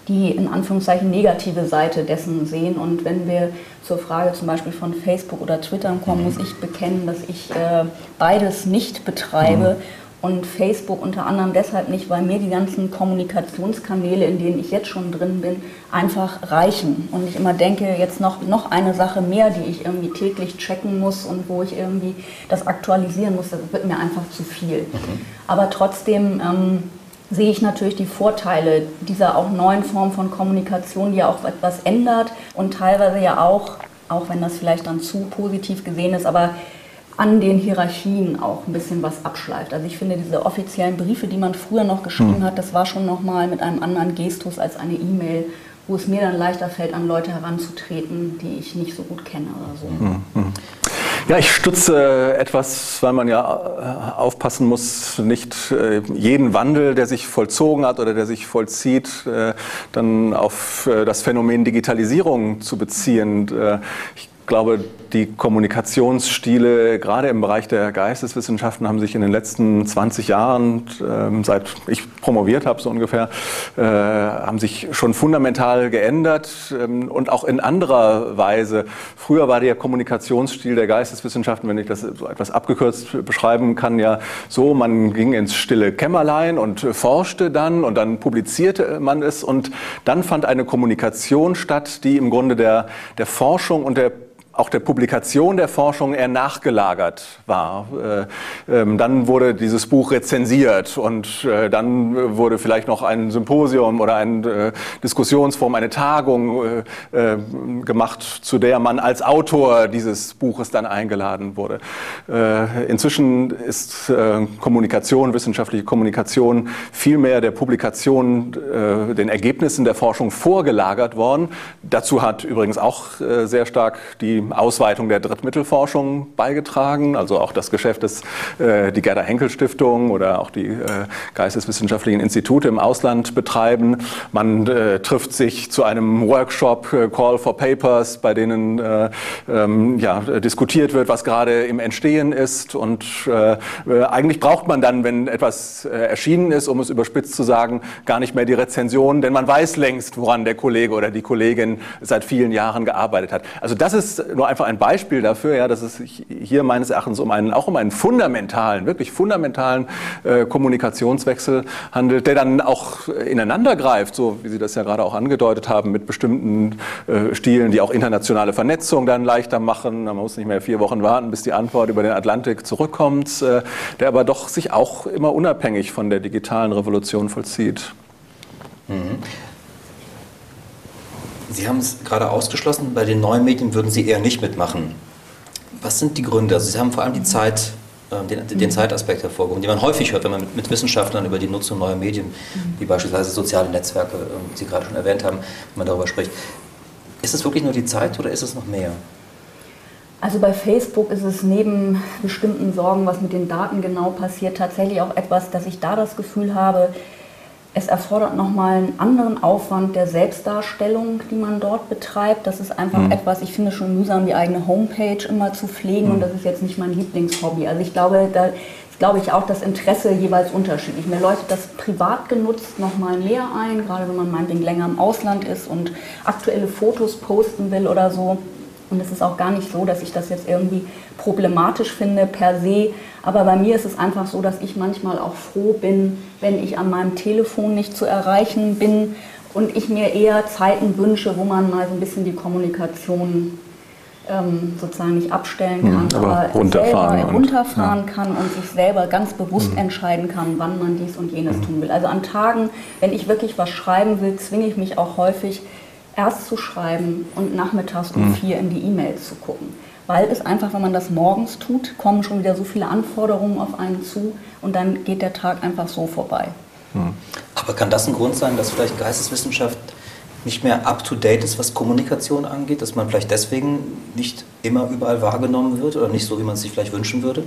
die in Anführungszeichen negative Seite dessen sehen. Und wenn wir zur Frage zum Beispiel von Facebook oder Twitter kommen, muss ich bekennen, dass ich äh, beides nicht betreibe. Mhm und Facebook unter anderem deshalb nicht, weil mir die ganzen Kommunikationskanäle, in denen ich jetzt schon drin bin, einfach reichen. Und ich immer denke, jetzt noch, noch eine Sache mehr, die ich irgendwie täglich checken muss und wo ich irgendwie das aktualisieren muss, das wird mir einfach zu viel. Mhm. Aber trotzdem ähm, sehe ich natürlich die Vorteile dieser auch neuen Form von Kommunikation, die ja auch etwas ändert und teilweise ja auch, auch wenn das vielleicht dann zu positiv gesehen ist, aber an den Hierarchien auch ein bisschen was abschleift. Also ich finde diese offiziellen Briefe, die man früher noch geschrieben mhm. hat, das war schon nochmal mit einem anderen Gestus als eine E-Mail, wo es mir dann leichter fällt, an Leute heranzutreten, die ich nicht so gut kenne oder so. Mhm. Ja, ich stutze etwas, weil man ja äh, aufpassen muss, nicht äh, jeden Wandel, der sich vollzogen hat oder der sich vollzieht, äh, dann auf das Phänomen Digitalisierung zu beziehen. Ich glaube, die Kommunikationsstile, gerade im Bereich der Geisteswissenschaften, haben sich in den letzten 20 Jahren, äh, seit ich promoviert habe, so ungefähr, äh, haben sich schon fundamental geändert ähm, und auch in anderer Weise. Früher war der Kommunikationsstil der Geisteswissenschaften, wenn ich das so etwas abgekürzt beschreiben kann, ja so, man ging ins stille Kämmerlein und forschte dann und dann publizierte man es und dann fand eine Kommunikation statt, die im Grunde der, der Forschung und der auch der Publikation der Forschung eher nachgelagert war. Äh, ähm, dann wurde dieses Buch rezensiert und äh, dann wurde vielleicht noch ein Symposium oder eine äh, Diskussionsform, eine Tagung gemacht, zu der man als Autor dieses Buches dann eingeladen wurde. Inzwischen ist Kommunikation, wissenschaftliche Kommunikation viel mehr der Publikation, den Ergebnissen der Forschung vorgelagert worden. Dazu hat übrigens auch sehr stark die Ausweitung der Drittmittelforschung beigetragen. Also auch das Geschäft des, äh, die Gerda Henkel Stiftung oder auch die äh, geisteswissenschaftlichen Institute im Ausland betreiben. Man äh, trifft sich zu einem Workshop äh, Call for Papers, bei denen äh, ähm, ja, diskutiert wird, was gerade im Entstehen ist. Und äh, eigentlich braucht man dann, wenn etwas erschienen ist, um es überspitzt zu sagen, gar nicht mehr die Rezension, denn man weiß längst, woran der Kollege oder die Kollegin seit vielen Jahren gearbeitet hat. Also das ist nur einfach ein Beispiel dafür, ja, dass es hier meines Erachtens um einen, auch um einen fundamentalen, wirklich fundamentalen äh, Kommunikationswechsel handelt, der dann auch ineinander greift, so wie Sie das ja gerade auch angedeutet haben, mit bestimmten äh, Stilen, die auch internationale Vernetzung dann leichter machen. Man muss nicht mehr vier Wochen warten, bis die Antwort über den Atlantik zurückkommt, äh, der aber doch sich auch immer unabhängig von der digitalen Revolution vollzieht. Mhm. Sie haben es gerade ausgeschlossen, bei den neuen Medien würden Sie eher nicht mitmachen. Was sind die Gründe? Also Sie haben vor allem die Zeit, äh, den, den Zeitaspekt hervorgehoben, den man häufig hört, wenn man mit, mit, Wissenschaftlern über die Nutzung neuer Medien, wie beispielsweise soziale Netzwerke, die Sie gerade schon erwähnt haben, wenn man darüber spricht. Ist es wirklich nur die Zeit oder ist es noch mehr? Also bei Facebook ist es neben bestimmten Sorgen, was mit den Daten genau passiert, tatsächlich auch etwas, dass ich da das Gefühl habe, es erfordert nochmal einen anderen Aufwand der Selbstdarstellung, die man dort betreibt. Das ist einfach mhm. etwas, ich finde schon mühsam, die eigene Homepage immer zu pflegen mhm. und das ist jetzt nicht mein Lieblingshobby. Also ich glaube, da ist, glaube ich, auch das Interesse jeweils unterschiedlich. Mir leuchtet das privat genutzt nochmal mehr ein, gerade wenn man meinetwegen länger im Ausland ist und aktuelle Fotos posten will oder so. Und es ist auch gar nicht so, dass ich das jetzt irgendwie problematisch finde per se. Aber bei mir ist es einfach so, dass ich manchmal auch froh bin, wenn ich an meinem Telefon nicht zu erreichen bin und ich mir eher Zeiten wünsche, wo man mal so ein bisschen die Kommunikation ähm, sozusagen nicht abstellen hm, kann, aber, aber runterfahren, selber runterfahren ja. kann und sich selber ganz bewusst mhm. entscheiden kann, wann man dies und jenes mhm. tun will. Also an Tagen, wenn ich wirklich was schreiben will, zwinge ich mich auch häufig erst zu schreiben und nachmittags um mhm. vier in die E-Mails zu gucken. Weil es einfach, wenn man das morgens tut, kommen schon wieder so viele Anforderungen auf einen zu und dann geht der Tag einfach so vorbei. Mhm. Aber kann das ein Grund sein, dass vielleicht Geisteswissenschaft nicht mehr up-to-date ist, was Kommunikation angeht, dass man vielleicht deswegen nicht immer überall wahrgenommen wird oder nicht so, wie man es sich vielleicht wünschen würde?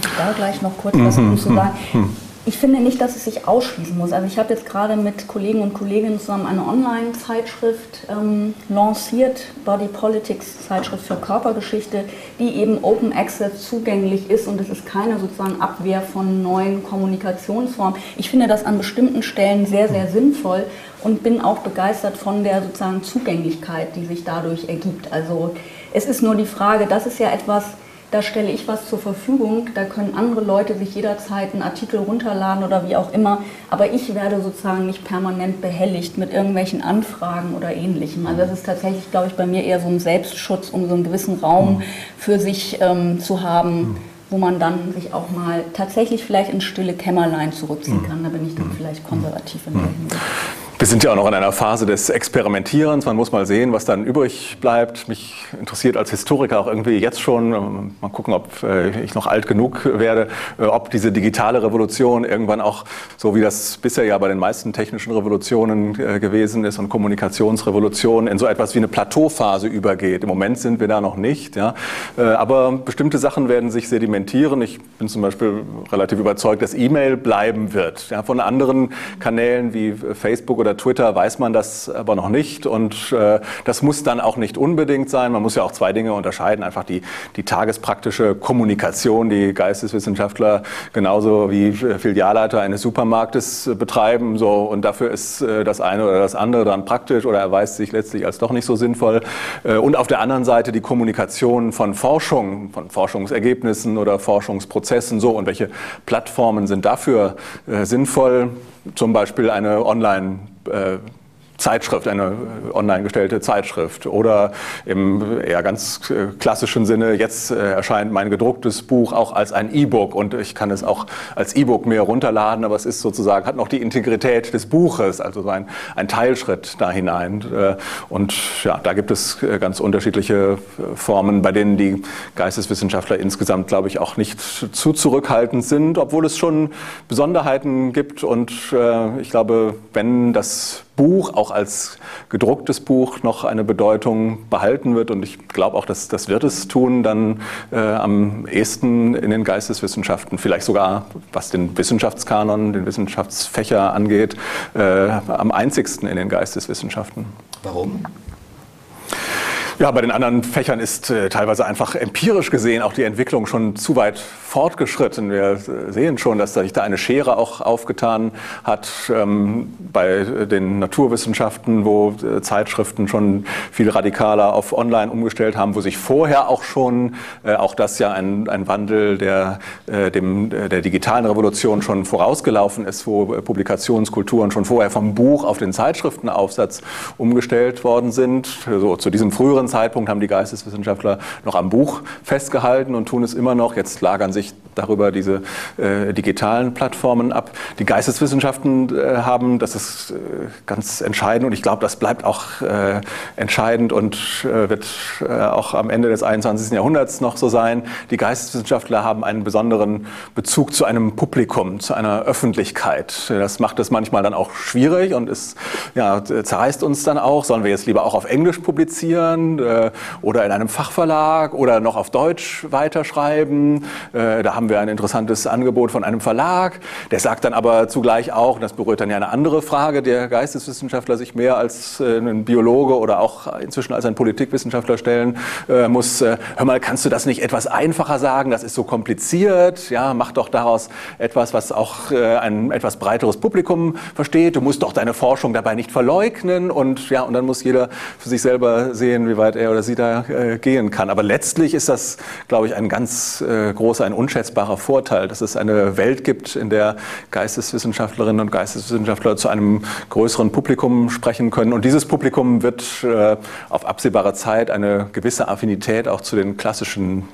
Ich da gleich noch kurz was mhm. zu sagen. Ich finde nicht, dass es sich ausschließen muss. Also ich habe jetzt gerade mit Kollegen und Kolleginnen zusammen eine Online-Zeitschrift ähm, lanciert, Body Politics Zeitschrift für Körpergeschichte, die eben Open Access zugänglich ist und es ist keine sozusagen Abwehr von neuen Kommunikationsformen. Ich finde das an bestimmten Stellen sehr, sehr sinnvoll und bin auch begeistert von der sozusagen Zugänglichkeit, die sich dadurch ergibt. Also es ist nur die Frage, das ist ja etwas, da stelle ich was zur Verfügung, da können andere Leute sich jederzeit einen Artikel runterladen oder wie auch immer, aber ich werde sozusagen nicht permanent behelligt mit irgendwelchen Anfragen oder ähnlichem. Also das ist tatsächlich, glaube ich, bei mir eher so ein Selbstschutz, um so einen gewissen Raum für sich ähm, zu haben, wo man dann sich auch mal tatsächlich vielleicht ins stille Kämmerlein zurückziehen kann. Da bin ich dann vielleicht konservativ in der Hinsicht. Wir sind ja auch noch in einer Phase des Experimentierens. Man muss mal sehen, was dann übrig bleibt. Mich interessiert als Historiker auch irgendwie jetzt schon, mal gucken, ob äh, ich noch alt genug werde, äh, ob diese digitale Revolution irgendwann auch, so wie das bisher ja bei den meisten technischen Revolutionen äh, gewesen ist und Kommunikationsrevolutionen, in so etwas wie eine Plateauphase übergeht. Im Moment sind wir da noch nicht. Ja. Aber bestimmte Sachen werden sich sedimentieren. Ich bin zum Beispiel relativ überzeugt, dass E-Mail bleiben wird. Ja, von anderen Kanälen wie Facebook oder oder Twitter weiß man das aber noch nicht. Und äh, das muss dann auch nicht unbedingt sein. Man muss ja auch zwei Dinge unterscheiden. Einfach die, die tagespraktische Kommunikation, die Geisteswissenschaftler genauso wie Filialleiter eines Supermarktes betreiben. So, und dafür ist äh, das eine oder das andere dann praktisch oder erweist sich letztlich als doch nicht so sinnvoll. Äh, und auf der anderen Seite die Kommunikation von Forschung, von Forschungsergebnissen oder Forschungsprozessen. So, und welche Plattformen sind dafür äh, sinnvoll? Zum Beispiel eine Online- äh, Zeitschrift, eine online gestellte Zeitschrift. Oder im eher ganz äh, klassischen Sinne, jetzt äh, erscheint mein gedrucktes Buch auch als ein E-Book. Und ich kann es auch als E-Book mehr runterladen, aber es ist sozusagen, hat noch die Integrität des Buches, also so ein, ein Teilschritt da hinein. Äh, und ja, da gibt es ganz unterschiedliche Formen, bei denen die Geisteswissenschaftler insgesamt, glaube ich, auch nicht zu zurückhaltend sind, obwohl es schon Besonderheiten gibt. Und ich glaube, wenn das Buch auch als gedrucktes Buch noch eine Bedeutung behalten wird. Und ich glaube auch, dass das wird es tun, dann äh, am ehesten in den Geisteswissenschaften, vielleicht sogar was den Wissenschaftskanon, den Wissenschaftsfächer angeht, äh, am einzigsten in den Geisteswissenschaften. Warum? Ja, bei den anderen Fächern ist äh, teilweise einfach empirisch gesehen auch die Entwicklung schon zu weit fortgeschritten. Wir äh, sehen schon, dass sich da eine Schere auch aufgetan hat ähm, bei den Naturwissenschaften, wo äh, Zeitschriften schon viel radikaler auf Online umgestellt haben, wo sich vorher auch schon, äh, auch das ja ein, ein Wandel der, äh, dem, der digitalen Revolution schon vorausgelaufen ist, wo Publikationskulturen schon vorher vom Buch auf den Zeitschriftenaufsatz umgestellt worden sind. So, zu diesem früheren früheren Zeitpunkt haben die Geisteswissenschaftler noch am Buch festgehalten und tun es immer noch. Jetzt lagern sich darüber diese äh, digitalen Plattformen ab. Die Geisteswissenschaften äh, haben, das ist äh, ganz entscheidend und ich glaube, das bleibt auch äh, entscheidend und äh, wird äh, auch am Ende des 21. Jahrhunderts noch so sein. Die Geisteswissenschaftler haben einen besonderen Bezug zu einem Publikum, zu einer Öffentlichkeit. Das macht es manchmal dann auch schwierig und es ja, zerreißt uns dann auch. Sollen wir jetzt lieber auch auf Englisch publizieren? oder in einem Fachverlag oder noch auf Deutsch weiterschreiben. Da haben wir ein interessantes Angebot von einem Verlag. Der sagt dann aber zugleich auch, das berührt dann ja eine andere Frage, der Geisteswissenschaftler sich mehr als äh, ein Biologe oder auch inzwischen als ein Politikwissenschaftler stellen äh, muss. Äh, hör mal, kannst du das nicht etwas einfacher sagen? Das ist so kompliziert. Ja, mach doch daraus etwas, was auch äh, ein etwas breiteres Publikum versteht. Du musst doch deine Forschung dabei nicht verleugnen und ja, und dann muss jeder für sich selber sehen, wie weit weit er oder sie da äh, gehen kann. Aber letztlich ist das, glaube ich, ein ganz äh, großer, ein unschätzbarer Vorteil, dass es eine Welt gibt, in der Geisteswissenschaftlerinnen und Geisteswissenschaftler zu einem größeren Publikum sprechen können. Und dieses Publikum wird äh, auf absehbare Zeit eine gewisse Affinität auch zu den klassischen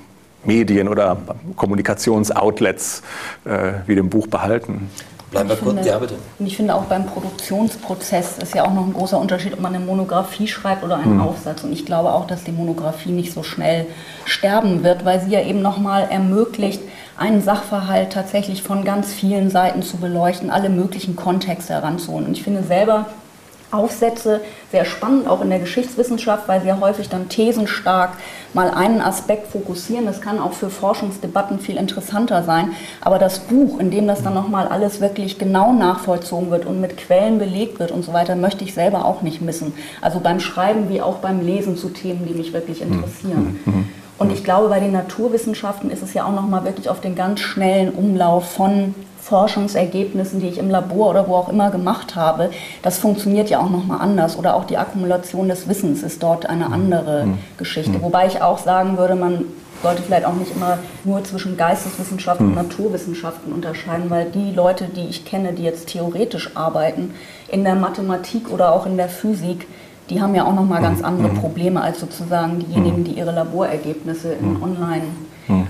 Medien oder Kommunikationsoutlets äh, wie dem Buch behalten. Bleiben wir kurz, ja bitte. Und ich finde auch beim Produktionsprozess ist ja auch noch ein großer Unterschied, ob man eine Monographie schreibt oder einen mhm. Aufsatz. Und ich glaube auch, dass die Monographie nicht so schnell sterben wird, weil sie ja eben nochmal ermöglicht, einen Sachverhalt tatsächlich von ganz vielen Seiten zu beleuchten, alle möglichen Kontexte heranzuholen. Und ich finde selber, Aufsätze sehr spannend, auch in der Geschichtswissenschaft, weil sehr häufig dann thesenstark mal einen Aspekt fokussieren. Das kann auch für Forschungsdebatten viel interessanter sein. Aber das Buch, in dem das dann nochmal alles wirklich genau nachvollzogen wird und mit Quellen belegt wird und so weiter, möchte ich selber auch nicht missen. Also beim Schreiben wie auch beim Lesen zu Themen, die mich wirklich interessieren. Mhm. mhm. Und ich glaube, bei den Naturwissenschaften ist es ja auch nochmal wirklich auf den ganz schnellen Umlauf von Forschungsergebnissen, die ich im Labor oder wo auch immer gemacht habe, das funktioniert ja auch nochmal anders. Oder auch die Akkumulation des Wissens ist dort eine mhm. andere mhm. Geschichte. Mhm. Wobei ich auch sagen würde, man sollte vielleicht auch nicht immer nur zwischen Geisteswissenschaften mhm. und Naturwissenschaften unterscheiden, weil die Leute, die ich kenne, die jetzt theoretisch arbeiten, in der Mathematik oder auch in der Physik, die haben ja auch nochmal ganz mhm. andere mhm. Probleme als sozusagen diejenigen, die ihre Laborergebnisse in Online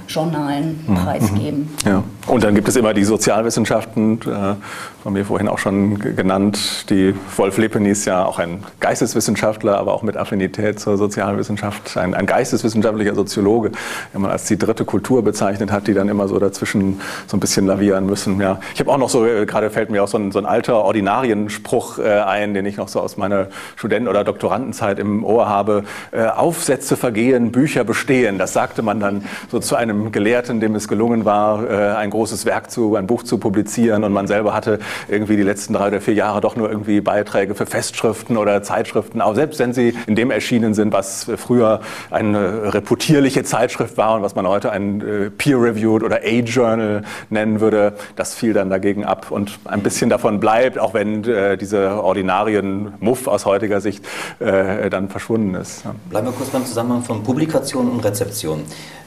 Journalen mhm. preisgeben. Ja. Und dann gibt es immer die Sozialwissenschaften, äh, von mir vorhin auch schon genannt. Die Wolf Lepeny ist ja auch ein Geisteswissenschaftler, aber auch mit Affinität zur Sozialwissenschaft, ein, ein geisteswissenschaftlicher Soziologe, den man als die dritte Kultur bezeichnet hat, die dann immer so dazwischen so ein bisschen lavieren müssen. Ja. Ich habe auch noch so, äh, gerade fällt mir auch so ein, so ein alter Ordinarienspruch äh, ein, den ich noch so aus meiner Studenten- oder Doktorandenzeit im Ohr habe. Äh, Aufsätze vergehen, Bücher bestehen. Das sagte man dann so zu einem Gelehrten, dem es gelungen war, äh, ein großes Werk zu, ein Buch zu publizieren und man selber hatte irgendwie die letzten drei oder vier Jahre doch nur irgendwie Beiträge für Festschriften oder Zeitschriften, auch selbst wenn sie in dem erschienen sind, was früher eine reputierliche Zeitschrift war und was man heute ein äh, Peer-Reviewed oder A-Journal nennen würde, das fiel dann dagegen ab und ein bisschen davon bleibt, auch wenn äh, diese Ordinarien Muff aus heutiger Sicht dann verschwunden ist. Bleiben wir kurz beim Zusammenhang von Publikation und Rezeption.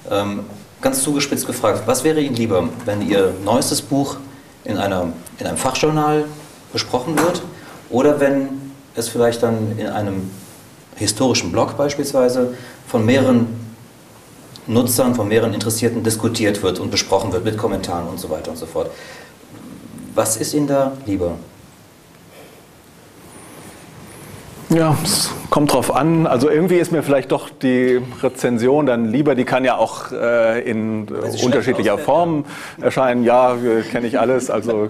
Ähm, ganz zugespitzt gefragt, was wäre Ihnen lieber, wenn Ihr neuestes Buch in, einer, in einem Fachjournal besprochen wird oder wenn es vielleicht dann in einem historischen Blog beispielsweise von mehreren Nutzern, von mehreren Interessierten diskutiert wird und besprochen wird mit Kommentaren und so weiter und so fort. Was ist Ihnen da lieber? Ja, es kommt drauf an. Also irgendwie ist mir vielleicht doch die Rezension dann lieber, die kann ja auch äh, in unterschiedlicher Form erscheinen. Ja, kenne ich alles, also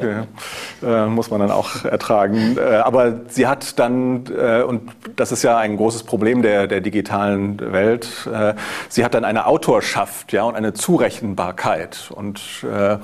äh, muss man dann auch ertragen. Äh, aber sie hat dann, äh, und das ist ja ein großes Problem der, der digitalen Welt, äh, sie hat dann eine Autorschaft ja, und eine Zurechenbarkeit. Und äh,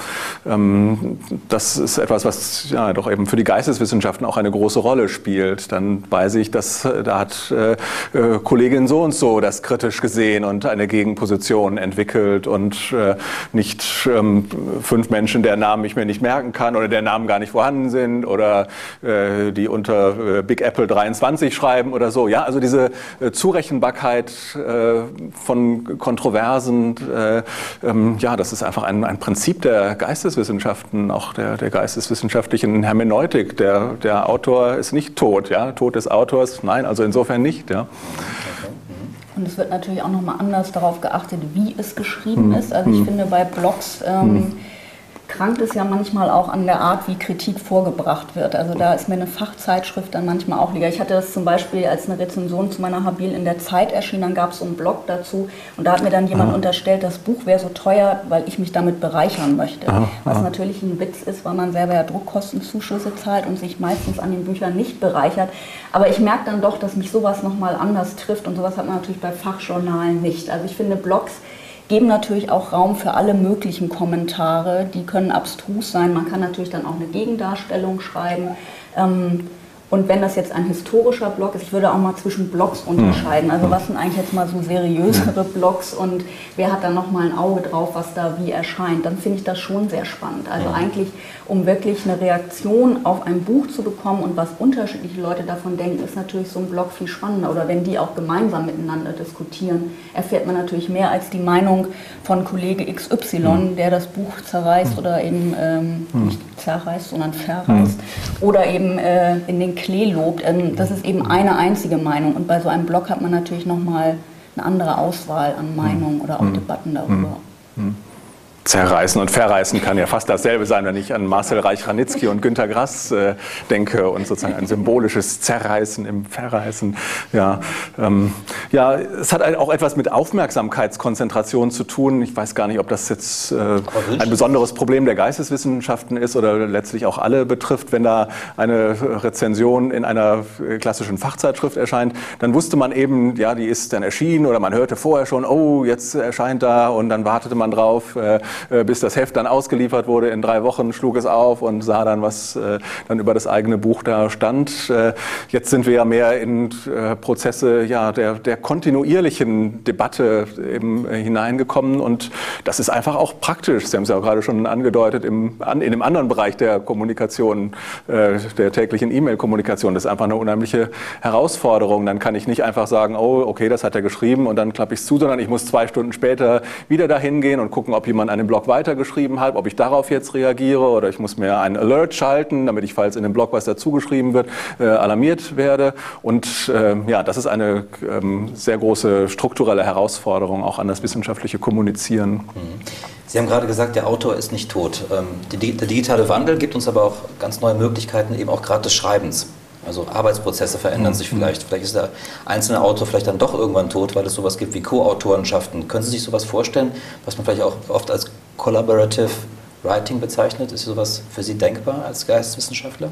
ähm, das ist etwas, was ja doch eben für die Geisteswissenschaften auch eine große Rolle spielt. Dann weiß ich, dass da hat äh, äh, Kollegin so und so das kritisch gesehen und eine Gegenposition entwickelt und äh, nicht ähm, fünf Menschen, deren Namen ich mir nicht merken kann oder der Namen gar nicht vorhanden sind oder äh, die unter äh, Big Apple 23 schreiben oder so. Ja, also diese äh, Zurechenbarkeit von Kontroversen, ähm, ja, das ist einfach ein, ein Prinzip der Geisteswissenschaften, auch der, der geisteswissenschaftlichen Hermeneutik. Der, der Autor ist nicht tot, ja, Tod des Autors das? Nein, also insofern nicht. Ja. Und es wird natürlich auch nochmal anders darauf geachtet, wie es geschrieben mhm. ist. Also ich mhm. finde bei Blogs ähm, mhm krankt es ja manchmal auch an der Art, wie Kritik vorgebracht wird. Also da ist mir eine Fachzeitschrift dann manchmal auch lieber. Ich hatte das zum Beispiel als eine Rezension zu meiner Habil in der Zeit erschienen, dann gab es so einen Blog dazu und da hat mir dann jemand aha. unterstellt, das Buch wäre so teuer, weil ich mich damit bereichern möchte. Aha, Was aha. natürlich ein Witz ist, weil man selber ja Druckkostenzuschüsse zahlt und sich meistens an den Büchern nicht bereichert. Aber ich merke dann doch, dass mich sowas nochmal anders trifft und sowas hat man natürlich bei Fachjournalen nicht. Also ich finde Blogs geben natürlich auch Raum für alle möglichen Kommentare. Die können abstrus sein. Man kann natürlich dann auch eine Gegendarstellung schreiben. Ähm, und wenn das jetzt ein historischer Blog ist, ich würde auch mal zwischen Blogs hm. unterscheiden. Also was sind eigentlich jetzt mal so seriösere Blogs und wer hat da noch mal ein Auge drauf, was da wie erscheint? Dann finde ich das schon sehr spannend. Also eigentlich, um wirklich eine Reaktion auf ein Buch zu bekommen und was unterschiedliche Leute davon denken, ist natürlich so ein Blog viel spannender. Oder wenn die auch gemeinsam miteinander diskutieren, erfährt man natürlich mehr als die Meinung von Kollege XY, hm. der das Buch zerreißt hm. oder eben ähm, nicht zerreißt, sondern verreißt. Oder eben äh, in den Klee lobt. Ähm, das ist eben eine einzige Meinung. Und bei so einem Blog hat man natürlich nochmal eine andere Auswahl an Meinungen oder auch mhm. Debatten darüber. Zerreißen und verreißen kann ja fast dasselbe sein, wenn ich an Marcel Reich-Ranitzky und Günter Grass äh, denke und sozusagen ein symbolisches Zerreißen im Verreißen. Ja, ähm, ja, es hat auch etwas mit Aufmerksamkeitskonzentration zu tun. Ich weiß gar nicht, ob das jetzt äh, ein besonderes Problem der Geisteswissenschaften ist oder letztlich auch alle betrifft. Wenn da eine Rezension in einer klassischen Fachzeitschrift erscheint, dann wusste man eben, ja, die ist dann erschienen oder man hörte vorher schon, oh, jetzt erscheint da und dann wartete man drauf. Äh, äh, bis das Heft dann ausgeliefert wurde. In drei Wochen schlug es auf und sah dann, was äh, dann über das eigene Buch da stand. Äh, jetzt sind wir ja mehr in Prozesse ja, der, der kontinuierlichen Debatte eben hineingekommen und das ist einfach auch praktisch. Sie haben es ja auch gerade schon angedeutet, im, in dem anderen Bereich der Kommunikation, der täglichen E-Mail-Kommunikation. Das ist einfach eine unheimliche Herausforderung. Dann kann ich nicht einfach sagen, oh, okay, das hat er geschrieben und dann klappe ich es zu, sondern ich muss zwei Stunden später wieder dahin gehen und gucken, ob jemand eine dem Blog weitergeschrieben habe, ob ich darauf jetzt reagiere oder ich muss mir einen Alert schalten, damit ich, falls in dem Blog was dazugeschrieben wird, äh, alarmiert werde. Und äh, ja, das ist eine ähm, sehr große strukturelle Herausforderung auch an das wissenschaftliche Kommunizieren. Mhm. Sie haben gerade gesagt, der Autor ist nicht tot. Ähm, die, der digitale Wandel gibt uns aber auch ganz neue Möglichkeiten, eben auch gerade des Schreibens. Also Arbeitsprozesse verändern sich vielleicht. Vielleicht ist der einzelne Autor vielleicht dann doch irgendwann tot, weil es sowas gibt wie Co-Autorenschaften. Können Sie sich sowas vorstellen, was man vielleicht auch oft als Collaborative Writing bezeichnet? Ist sowas für Sie denkbar als Geisteswissenschaftler?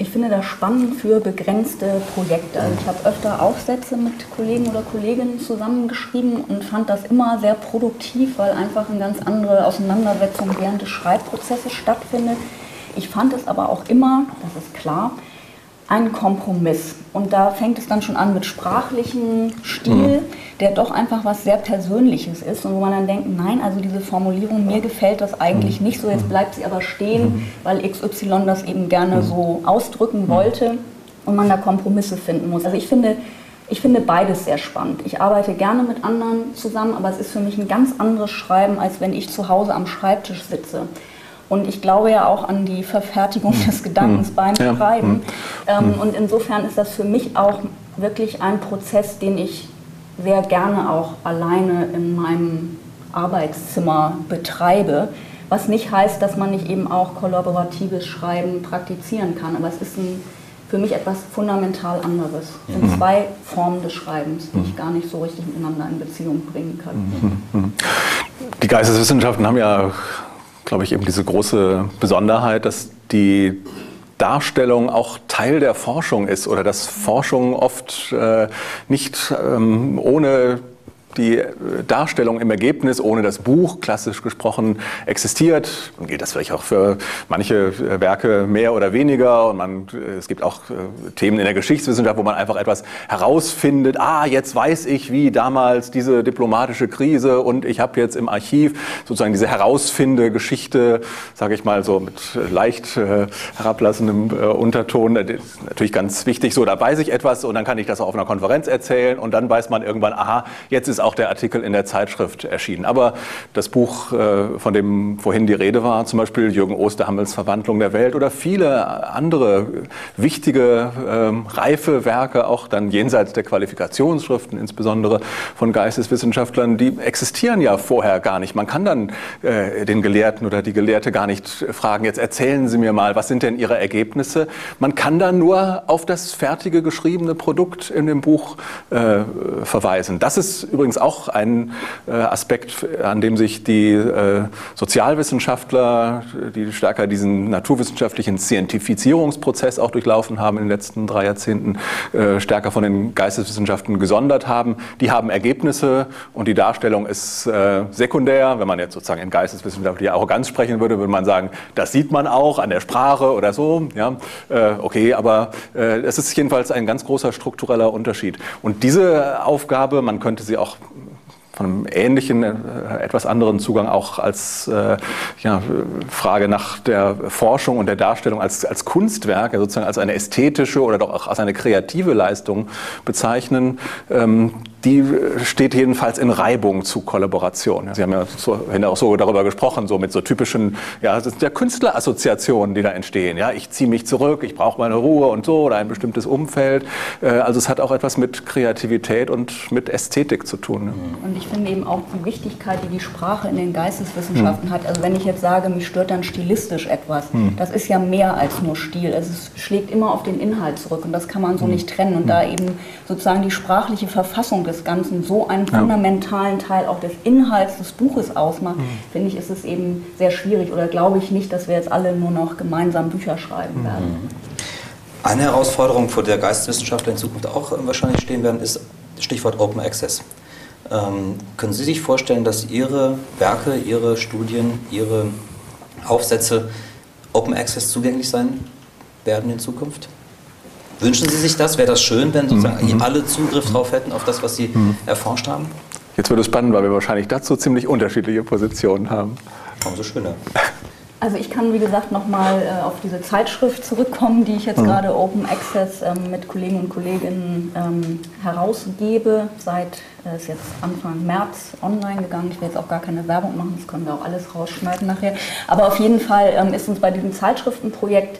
Ich finde das spannend für begrenzte Projekte. Ich habe öfter Aufsätze mit Kollegen oder Kolleginnen zusammengeschrieben und fand das immer sehr produktiv, weil einfach eine ganz andere Auseinandersetzung während des Schreibprozesses stattfindet. Ich fand es aber auch immer, das ist klar, ein Kompromiss. Und da fängt es dann schon an mit sprachlichen Stil, mhm. der doch einfach was sehr Persönliches ist und wo man dann denkt, nein, also diese Formulierung, mir gefällt das eigentlich mhm. nicht so, jetzt mhm. bleibt sie aber stehen, mhm. weil XY das eben gerne mhm. so ausdrücken mhm. wollte und man da Kompromisse finden muss. Also ich finde, ich finde beides sehr spannend. Ich arbeite gerne mit anderen zusammen, aber es ist für mich ein ganz anderes Schreiben, als wenn ich zu Hause am Schreibtisch sitze. Und ich glaube ja auch an die Verfertigung hm. des Gedankens hm. beim ja. Schreiben. Hm. Ähm, hm. und insofern ist das für mich auch wirklich ein Prozess, den ich sehr gerne auch alleine in meinem Arbeitszimmer betreibe. Was nicht heißt, dass man nicht eben auch kollaboratives Schreiben praktizieren kann. Aber es ist ein, für mich etwas fundamental anderes. Es sind mhm. zwei Formen des Schreibens, die ich gar nicht so richtig miteinander in Beziehung bringen kann. Die Geisteswissenschaften haben ja glaube ich, eben diese große Besonderheit, dass die Darstellung auch Teil der Forschung ist oder dass Forschung oft äh, nicht ähm, ohne die Darstellung im Ergebnis ohne das Buch, klassisch gesprochen, existiert. Dann gilt das vielleicht auch für manche Werke mehr oder weniger. Und man, es gibt auch äh, Themen in der Geschichtswissenschaft, wo man einfach etwas herausfindet. Ah, jetzt weiß ich, wie damals diese diplomatische Krise und ich habe jetzt im Archiv sozusagen diese herausfinde Geschichte, sage ich mal so mit leicht äh, herablassendem äh, Unterton. Das ist natürlich ganz wichtig. So, da weiß ich etwas und dann kann ich das auch auf einer Konferenz erzählen und dann weiß man irgendwann, aha, jetzt ist auch auch der Artikel in der Zeitschrift erschienen. Aber das Buch, äh, von dem vorhin die Rede war, zum Beispiel Jürgen Osterhammels Verwandlung der Welt oder viele andere wichtige, ähm, reife Werke, auch dann jenseits der Qualifikationsschriften, insbesondere von Geisteswissenschaftlern, die existieren ja vorher gar nicht. Man kann dann äh, den Gelehrten oder die Gelehrte gar nicht fragen, jetzt erzählen Sie mir mal, was sind denn Ihre Ergebnisse? Man kann dann nur auf das fertige geschriebene Produkt in dem Buch äh, verweisen. Das ist übrigens auch ein äh, Aspekt, an dem sich die äh, Sozialwissenschaftler, die stärker diesen naturwissenschaftlichen Scientifizierungsprozess auch durchlaufen haben in den letzten drei Jahrzehnten, äh, stärker von den Geisteswissenschaften gesondert haben. Die haben Ergebnisse und die Darstellung ist sekundär. Wenn man jetzt sozusagen in geisteswissenschaftlicher Arroganz sprechen würde, würde man sagen, das sieht man auch an der Sprache oder so. Ja, okay, aber es ist jedenfalls ein ganz großer struktureller Unterschied. Und diese Aufgabe, man könnte sie auch von einem ähnlichen, äh, etwas anderen Zugang auch als äh, ja, Frage nach der Forschung und der Darstellung als, als Kunstwerk, sozusagen als eine ästhetische oder doch auch als eine kreative Leistung bezeichnen. Ähm, die steht jedenfalls in Reibung zu Kollaboration. Sie haben ja so, auch so darüber gesprochen, so mit so typischen, ja, ja Künstlerassoziationen, die da entstehen. Ja, ich ziehe mich zurück, ich brauche meine Ruhe und so oder ein bestimmtes Umfeld. Äh, also es hat auch etwas mit Kreativität und mit Ästhetik zu tun. Ne? Und ich finde eben auch die Wichtigkeit, die die Sprache in den Geisteswissenschaften mhm. hat. Also wenn ich jetzt sage, mich stört dann stilistisch etwas, mhm. das ist ja mehr als nur Stil. Also es schlägt immer auf den Inhalt zurück und das kann man so mhm. nicht trennen. Und da eben sozusagen die sprachliche Verfassung des Ganzen so einen fundamentalen Teil auch des Inhalts des Buches ausmacht, mhm. finde ich, ist es eben sehr schwierig oder glaube ich nicht, dass wir jetzt alle nur noch gemeinsam Bücher schreiben mhm. werden. Eine Herausforderung, vor der Geisteswissenschaftler in Zukunft auch wahrscheinlich stehen werden, ist Stichwort Open Access. Ähm, können Sie sich vorstellen, dass Ihre Werke, Ihre Studien, Ihre Aufsätze Open Access zugänglich sein werden in Zukunft? Wünschen Sie sich das? Wäre das schön, wenn sozusagen mhm. alle Zugriff darauf hätten, auf das, was Sie mhm. erforscht haben? Jetzt wird es spannend, weil wir wahrscheinlich dazu ziemlich unterschiedliche Positionen haben. Umso schöner. <laughs> Also ich kann, wie gesagt, nochmal äh, auf diese Zeitschrift zurückkommen, die ich jetzt mhm. gerade Open Access ähm, mit Kollegen und Kolleginnen ähm, herausgebe. Seit äh, ist jetzt Anfang März online gegangen. Ich will jetzt auch gar keine Werbung machen, das können wir auch alles rausschneiden nachher. Aber auf jeden Fall ähm, ist uns bei diesem Zeitschriftenprojekt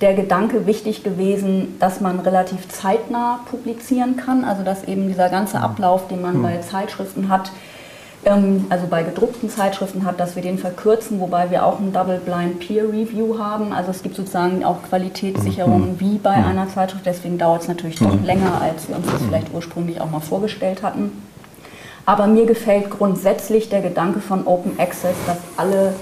der Gedanke wichtig gewesen, dass man relativ zeitnah publizieren kann, also dass eben dieser ganze mhm. Ablauf, den man mhm. bei Zeitschriften hat, ähm, also bei gedruckten Zeitschriften hat, dass wir den verkürzen, wobei wir auch ein Double-Blind Peer Review haben. Also es gibt sozusagen auch Qualitätssicherungen mhm. wie bei einer Zeitschrift, deswegen dauert es natürlich doch länger, als wir uns das vielleicht ursprünglich auch mal vorgestellt hatten. Aber mir gefällt grundsätzlich der Gedanke von Open Access, dass alle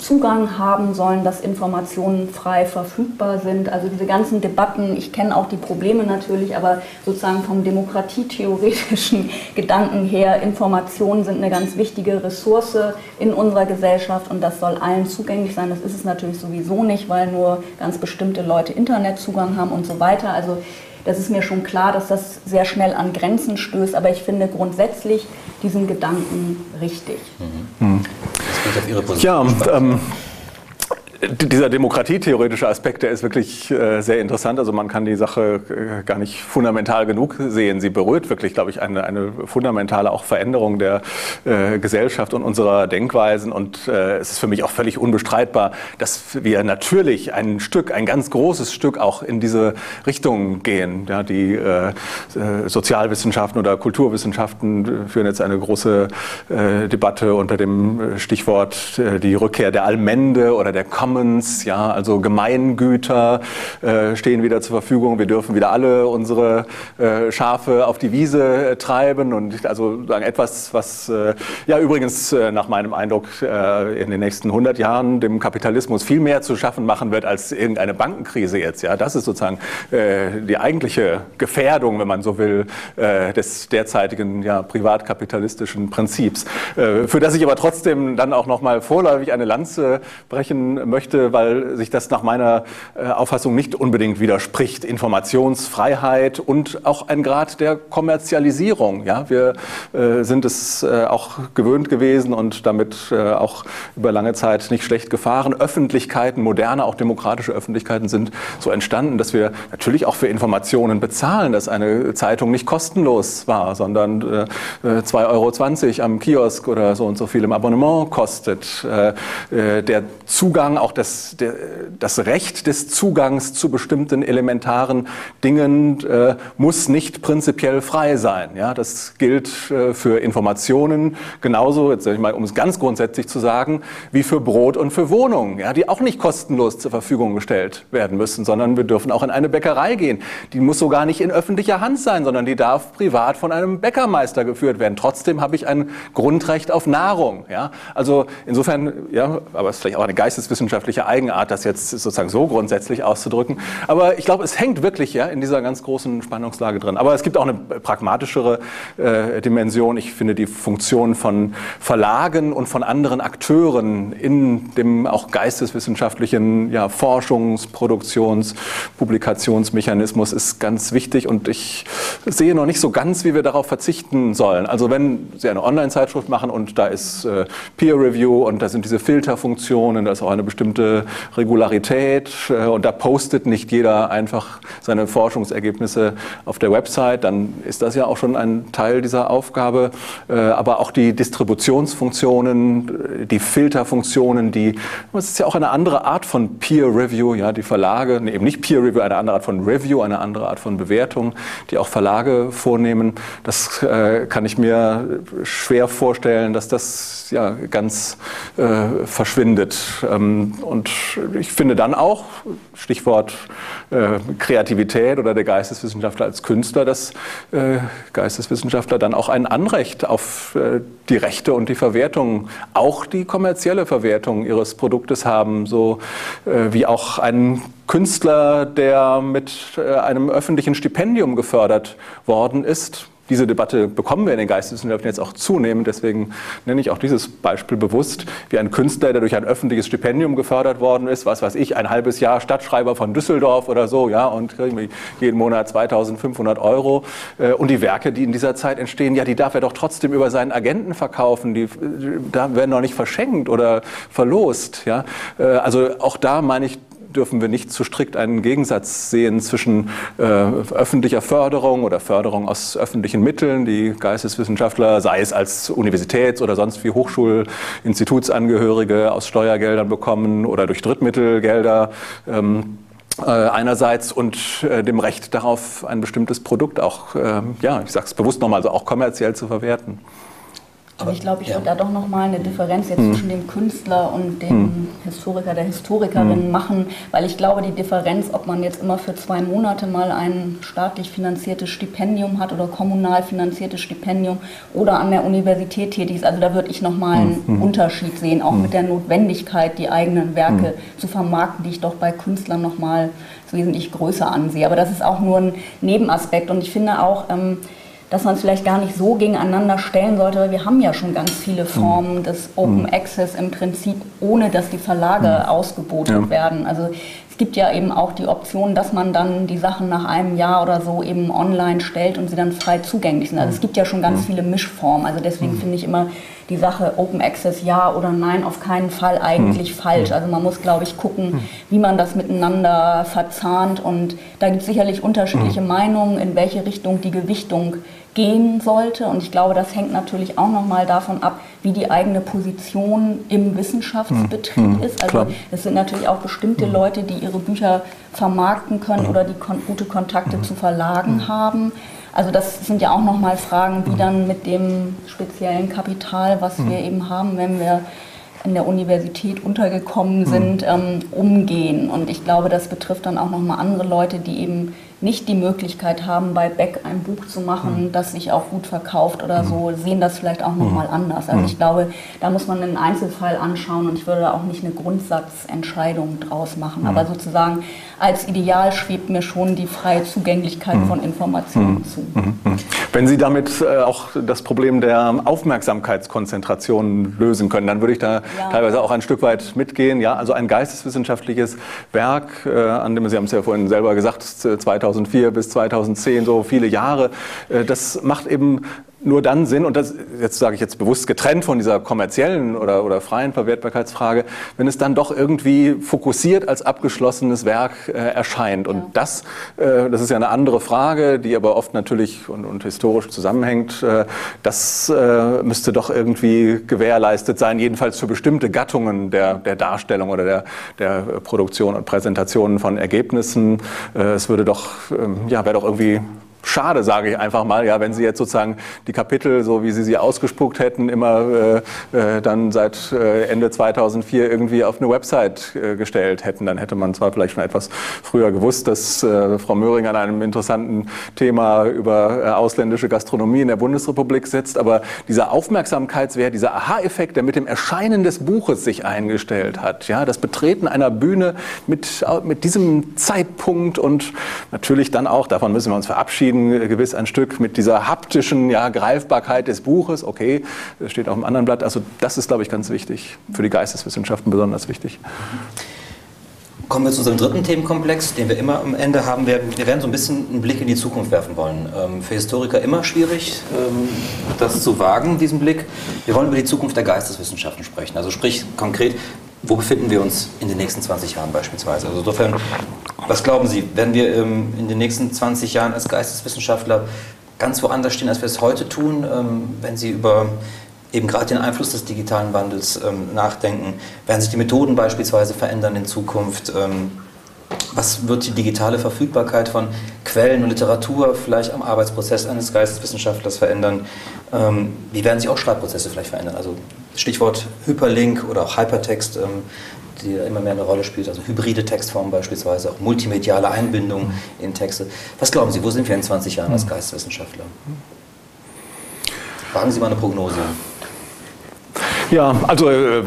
Zugang haben sollen, dass Informationen frei verfügbar sind. Also diese ganzen Debatten, ich kenne auch die Probleme natürlich, aber sozusagen vom demokratietheoretischen <laughs> Gedanken her, Informationen sind eine ganz wichtige Ressource in unserer Gesellschaft und das soll allen zugänglich sein. Das ist es natürlich sowieso nicht, weil nur ganz bestimmte Leute Internetzugang haben und so weiter. Also das ist mir schon klar, dass das sehr schnell an Grenzen stößt, aber ich finde grundsätzlich diesen Gedanken richtig. Mhm. Das auf Ihre Position. Ja, ähm, dieser demokratietheoretische Aspekt, der ist wirklich äh, sehr interessant. Also man kann die Sache äh, gar nicht fundamental genug sehen. Sie berührt wirklich, glaube ich, eine, eine fundamentale auch Veränderung der äh, Gesellschaft und unserer Denkweisen. Und äh, es ist für mich auch völlig unbestreitbar, dass wir natürlich ein Stück, ein ganz großes Stück auch in diese Richtung gehen. Ja, die äh, äh, Sozialwissenschaften oder Kulturwissenschaften führen jetzt eine große Debatte unter dem Stichwort die Rückkehr der Allmende oder der Common Commons, ja, also Gemeingüter äh, stehen wieder zur Verfügung. Wir dürfen wieder alle unsere äh, Schafe auf die Wiese äh, treiben und also sagen etwas, was äh, ja übrigens äh, nach meinem Eindruck in den nächsten 100 Jahren dem Kapitalismus viel mehr zu schaffen machen wird als irgendeine Bankenkrise jetzt. Ja, das ist sozusagen die eigentliche Gefährdung, wenn man so will, des derzeitigen ja, privatkapitalistischen Prinzips, für das ich aber trotzdem dann auch noch mal vorläufig eine Lanze brechen möchte möchte, weil sich das nach meiner äh, Auffassung nicht unbedingt widerspricht. Informationsfreiheit und auch ein Grad der Kommerzialisierung. Ja, wir äh, sind es äh, auch gewöhnt gewesen und damit auch über lange Zeit nicht schlecht gefahren. Öffentlichkeiten, moderne, auch demokratische Öffentlichkeiten sind so entstanden, dass wir natürlich auch für Informationen bezahlen, dass eine Zeitung nicht kostenlos war, sondern 2,20 Euro am Kiosk oder so und so viel im Abonnement kostet. Der Zugang auch das, der, das Recht des Zugangs zu bestimmten elementaren Dingen äh, muss nicht prinzipiell frei sein. Ja, das gilt äh, für Informationen genauso, jetzt sage ich mal, um es ganz grundsätzlich zu sagen, wie für Brot und für Wohnungen, ja, die auch nicht kostenlos zur Verfügung gestellt werden müssen, sondern wir dürfen auch in eine Bäckerei gehen. Die muss sogar nicht in öffentlicher Hand sein, sondern die darf privat von einem Bäckermeister geführt werden. Trotzdem habe ich ein Grundrecht auf Nahrung. Ja, also insofern, ja, aber es ist vielleicht auch eine Geisteswissenschaft wissenschaftliche Eigenart, das jetzt sozusagen so grundsätzlich auszudrücken. Aber ich glaube, es hängt wirklich ja, in dieser ganz großen Spannungslage drin. Aber es gibt auch eine pragmatischere äh, Dimension. Ich finde die Funktion von Verlagen und von anderen Akteuren in dem auch geisteswissenschaftlichen ja, Forschungs-, Produktions-, Publikationsmechanismus ist ganz wichtig. Und ich sehe noch nicht so ganz, wie wir darauf verzichten sollen. Also wenn Sie eine Online-Zeitschrift machen und da ist äh, Peer Review und da sind diese Filterfunktionen, da ist auch eine bestimmte bestimmte Regularität äh, und da postet nicht jeder einfach seine Forschungsergebnisse auf der Website, dann ist das ja auch schon ein Teil dieser Aufgabe. Äh, aber auch die Distributionsfunktionen, die Filterfunktionen, die, es ist ja auch eine andere Art von Peer Review, ja, die Verlage, nee, eben nicht Peer Review, eine andere Art von Review, eine andere Art von Bewertung, die auch Verlage vornehmen. Das äh, kann ich mir schwer vorstellen, dass das ja ganz äh, verschwindet. Ähm, und ich finde dann auch, Stichwort äh, Kreativität oder der Geisteswissenschaftler als Künstler, dass äh, Geisteswissenschaftler dann auch ein Anrecht auf äh, die Rechte und die Verwertung, auch die kommerzielle Verwertung ihres Produktes haben, so wie auch ein Künstler, der mit einem öffentlichen Stipendium gefördert worden ist, diese Debatte bekommen wir in den Geisteswissenschaften jetzt auch zunehmend. Deswegen nenne ich auch dieses Beispiel bewusst, wie ein Künstler, der durch ein öffentliches Stipendium gefördert worden ist, was weiß ich, ein halbes Jahr Stadtschreiber von Düsseldorf oder so, ja, und jeden Monat 2500 Euro. Äh, und die Werke, die in dieser Zeit entstehen, ja, die darf er doch trotzdem über seinen Agenten verkaufen. Die da werden doch nicht verschenkt oder verlost, ja. Äh, also auch da meine ich, dürfen wir nicht zu strikt einen Gegensatz sehen zwischen äh, öffentlicher Förderung oder Förderung aus öffentlichen Mitteln, die Geisteswissenschaftler, sei es als Universitäts- oder sonst wie Hochschulinstitutsangehörige aus Steuergeldern bekommen oder durch Drittmittelgelder. Ähm, äh, einerseits und äh, dem Recht darauf, ein bestimmtes Produkt auch, äh, ja, ich sage es bewusst nochmal, also auch kommerziell zu verwerten. Aber ich glaube, ich ja. würde da doch nochmal eine Differenz jetzt hm. zwischen dem Künstler und dem hm. Historiker, der Historikerin hm. machen, weil ich glaube, die Differenz, ob man jetzt immer für zwei Monate mal ein staatlich finanziertes Stipendium hat oder kommunal finanziertes Stipendium oder an der Universität tätig ist, also da würde ich nochmal einen hm. Unterschied sehen, auch hm. mit der Notwendigkeit, die eigenen Werke hm. zu vermarkten, die ich doch bei Künstlern nochmal wesentlich größer ansehe. Aber das ist auch nur ein Nebenaspekt und ich finde auch, ähm, dass man es vielleicht gar nicht so gegeneinander stellen sollte, weil wir haben ja schon ganz viele Formen mhm. des Open mhm. Access im Prinzip, ohne dass die Verlage mhm. ausgebotet ja. werden. Also es gibt ja eben auch die Option, dass man dann die Sachen nach einem Jahr oder so eben online stellt und sie dann frei zugänglich sind. Also es gibt ja schon ganz viele Mischformen. Also deswegen finde ich immer die Sache Open Access ja oder nein auf keinen Fall eigentlich falsch. Also man muss, glaube ich, gucken, wie man das miteinander verzahnt und da gibt es sicherlich unterschiedliche Meinungen, in welche Richtung die Gewichtung gehen sollte. Und ich glaube, das hängt natürlich auch nochmal davon ab, wie die eigene Position im Wissenschaftsbetrieb mhm. ist. Also es sind natürlich auch bestimmte mhm. Leute, die ihre Bücher vermarkten können mhm. oder die kon gute Kontakte mhm. zu Verlagen haben. Also das sind ja auch nochmal Fragen, wie mhm. dann mit dem speziellen Kapital, was wir eben haben, wenn wir in der Universität untergekommen sind, ähm, umgehen. Und ich glaube, das betrifft dann auch nochmal andere Leute, die eben nicht die Möglichkeit haben, bei Beck ein Buch zu machen, mhm. das sich auch gut verkauft oder mhm. so, sehen das vielleicht auch nochmal mhm. anders. Also ich glaube, da muss man einen Einzelfall anschauen und ich würde da auch nicht eine Grundsatzentscheidung draus machen. Aber sozusagen als Ideal schwebt mir schon die freie Zugänglichkeit mhm. von Informationen mhm. zu. Mhm. Wenn Sie damit äh, auch das Problem der Aufmerksamkeitskonzentration lösen können, dann würde ich da ja. teilweise auch ein Stück weit mitgehen. Ja, also ein geisteswissenschaftliches Werk, äh, an dem Sie haben es ja vorhin selber gesagt, 2004 bis 2010, so viele Jahre, äh, das macht eben nur dann Sinn, und das jetzt sage ich jetzt bewusst getrennt von dieser kommerziellen oder, oder freien Verwertbarkeitsfrage, wenn es dann doch irgendwie fokussiert als abgeschlossenes Werk äh, erscheint. Und ja. das, äh, das ist ja eine andere Frage, die aber oft natürlich und, und historisch zusammenhängt. Äh, das äh, müsste doch irgendwie gewährleistet sein, jedenfalls für bestimmte Gattungen der, der Darstellung oder der, der Produktion und Präsentation von Ergebnissen. Äh, es würde doch, ähm, ja, wäre doch irgendwie schade, sage ich einfach mal, ja, wenn Sie jetzt sozusagen die Kapitel, so wie Sie sie ausgespuckt hätten, immer äh, äh dann seit äh, Ende 2004 irgendwie auf eine Website äh, gestellt hätten, dann hätte man zwar vielleicht schon etwas früher gewusst, dass äh, Frau Möhring an einem interessanten Thema über äh, ausländische Gastronomie in der Bundesrepublik sitzt, aber dieser Aufmerksamkeitswert, dieser Aha-Effekt, der mit dem Erscheinen des Buches sich eingestellt hat, ja, das Betreten einer Bühne mit, mit diesem Zeitpunkt und natürlich dann auch, davon müssen wir uns verabschieden, verabschieden gewiss ein Stück mit dieser haptischen ja, Greifbarkeit des Buches. Okay, das steht auf einem anderen Blatt. Also das ist, glaube ich, ganz wichtig. Für die Geisteswissenschaften besonders wichtig. Kommen wir zu unserem dritten Themenkomplex, den wir immer am Ende haben werden. Wir werden so ein bisschen einen Blick in die Zukunft werfen wollen. Ähm, für Historiker immer schwierig, ähm, das zu wagen, diesen Blick. Wir wollen über die Zukunft der Geisteswissenschaften sprechen. Also sprich konkret, wo befinden wir uns in den nächsten 20 Jahren beispielsweise? Also insofern, was glauben Sie, werden wir ähm, in den nächsten 20 Jahren als Geisteswissenschaftler ganz woanders stehen, als wir es heute tun, ähm, wenn Sie über eben gerade den Einfluss des digitalen Wandels ähm, nachdenken? Werden sich die Methoden beispielsweise verändern in Zukunft? Ähm, was wird die digitale Verfügbarkeit von Quellen und Literatur vielleicht am Arbeitsprozess eines Geisteswissenschaftlers verändern? Ähm, wie werden sich auch Schreibprozesse vielleicht verändern? Also Stichwort Hyperlink oder auch Hypertext, ähm, die immer mehr eine Rolle spielt, also hybride Textformen beispielsweise, auch multimediale Einbindung mhm. in Texte. Was glauben Sie, wo sind wir in 20 Jahren als. Geisteswissenschaftler? Wagen Sie mal eine Prognose. Ja, also äh,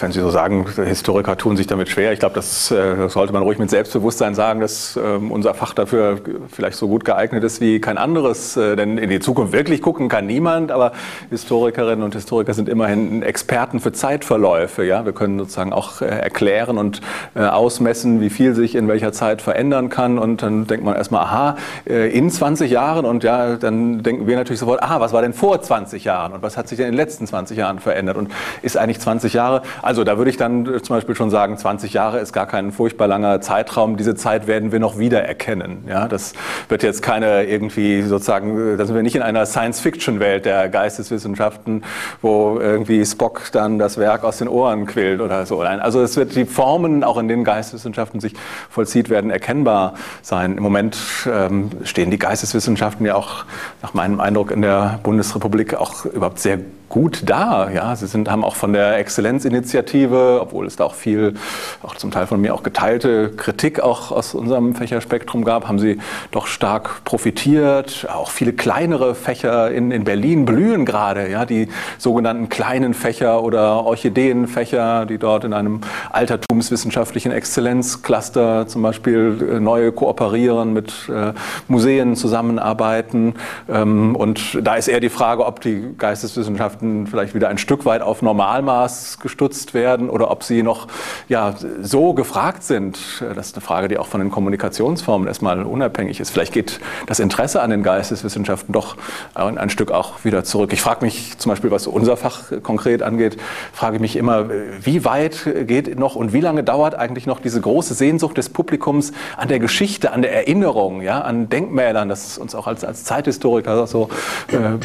wenn Sie so sagen, Historiker tun sich damit schwer. Ich glaube, das äh, sollte man ruhig mit Selbstbewusstsein sagen, dass ähm, unser Fach dafür vielleicht so gut geeignet ist wie kein anderes. Äh, denn in die Zukunft wirklich gucken kann niemand, aber Historikerinnen und Historiker sind immerhin Experten für Zeitverläufe. Ja, wir können sozusagen auch erklären und ausmessen, wie viel sich in welcher Zeit verändern kann. Und dann denkt man erstmal, aha, in 20 Jahren und ja, dann denken wir natürlich sofort, aha, was war denn vor 20 Jahren und was hat sich denn in den letzten 20 Jahren verändert? Und ist eigentlich 20 Jahre. Also da würde ich dann zum Beispiel schon sagen, 20 Jahre ist gar kein furchtbar langer Zeitraum. Diese Zeit werden wir noch wiedererkennen. Ja, das wird jetzt keine irgendwie sozusagen, da sind wir nicht in einer Science-Fiction-Welt der Geisteswissenschaften, wo irgendwie Spock dann das Werk aus den Ohren quillt oder so. Also es wird die Formen, auch in denen Geisteswissenschaften sich vollzieht, werden erkennbar sein. Im Moment ähm, stehen die Geisteswissenschaften ja auch nach meinem Eindruck in der Bundesrepublik auch überhaupt sehr gut da. Ja, sie sind, haben auch von der Exzellenzinitiative, obwohl es da auch viel, auch zum Teil von mir auch geteilte Kritik auch aus unserem Fächerspektrum gab, haben sie doch stark profitiert. Auch viele kleinere Fächer in, in Berlin blühen gerade. Ja, die sogenannten kleinen Fächer oder Orchideenfächer, die dort in einem altertumswissenschaftlichen Exzellenzcluster zum Beispiel äh, neu kooperieren, mit äh, Museen zusammenarbeiten. Ähm, und da ist eher die Frage, ob die Geisteswissenschaften Wissenschaften vielleicht wieder ein Stück weit auf Normalmaß gestutzt werden oder ob sie noch ja, so gefragt sind. Das ist eine Frage, die auch von den Kommunikationsformen erstmal unabhängig ist. Vielleicht geht das Interesse an den Geisteswissenschaften doch ein, ein Stück auch wieder zurück. Ich frage mich zum Beispiel, was unser Fach konkret angeht, frage ich mich immer, wie weit geht noch und wie lange dauert eigentlich noch diese große Sehnsucht des Publikums an der Geschichte, an der Erinnerung, ja, an Denkmälern, das uns auch als, als Zeithistoriker so äh,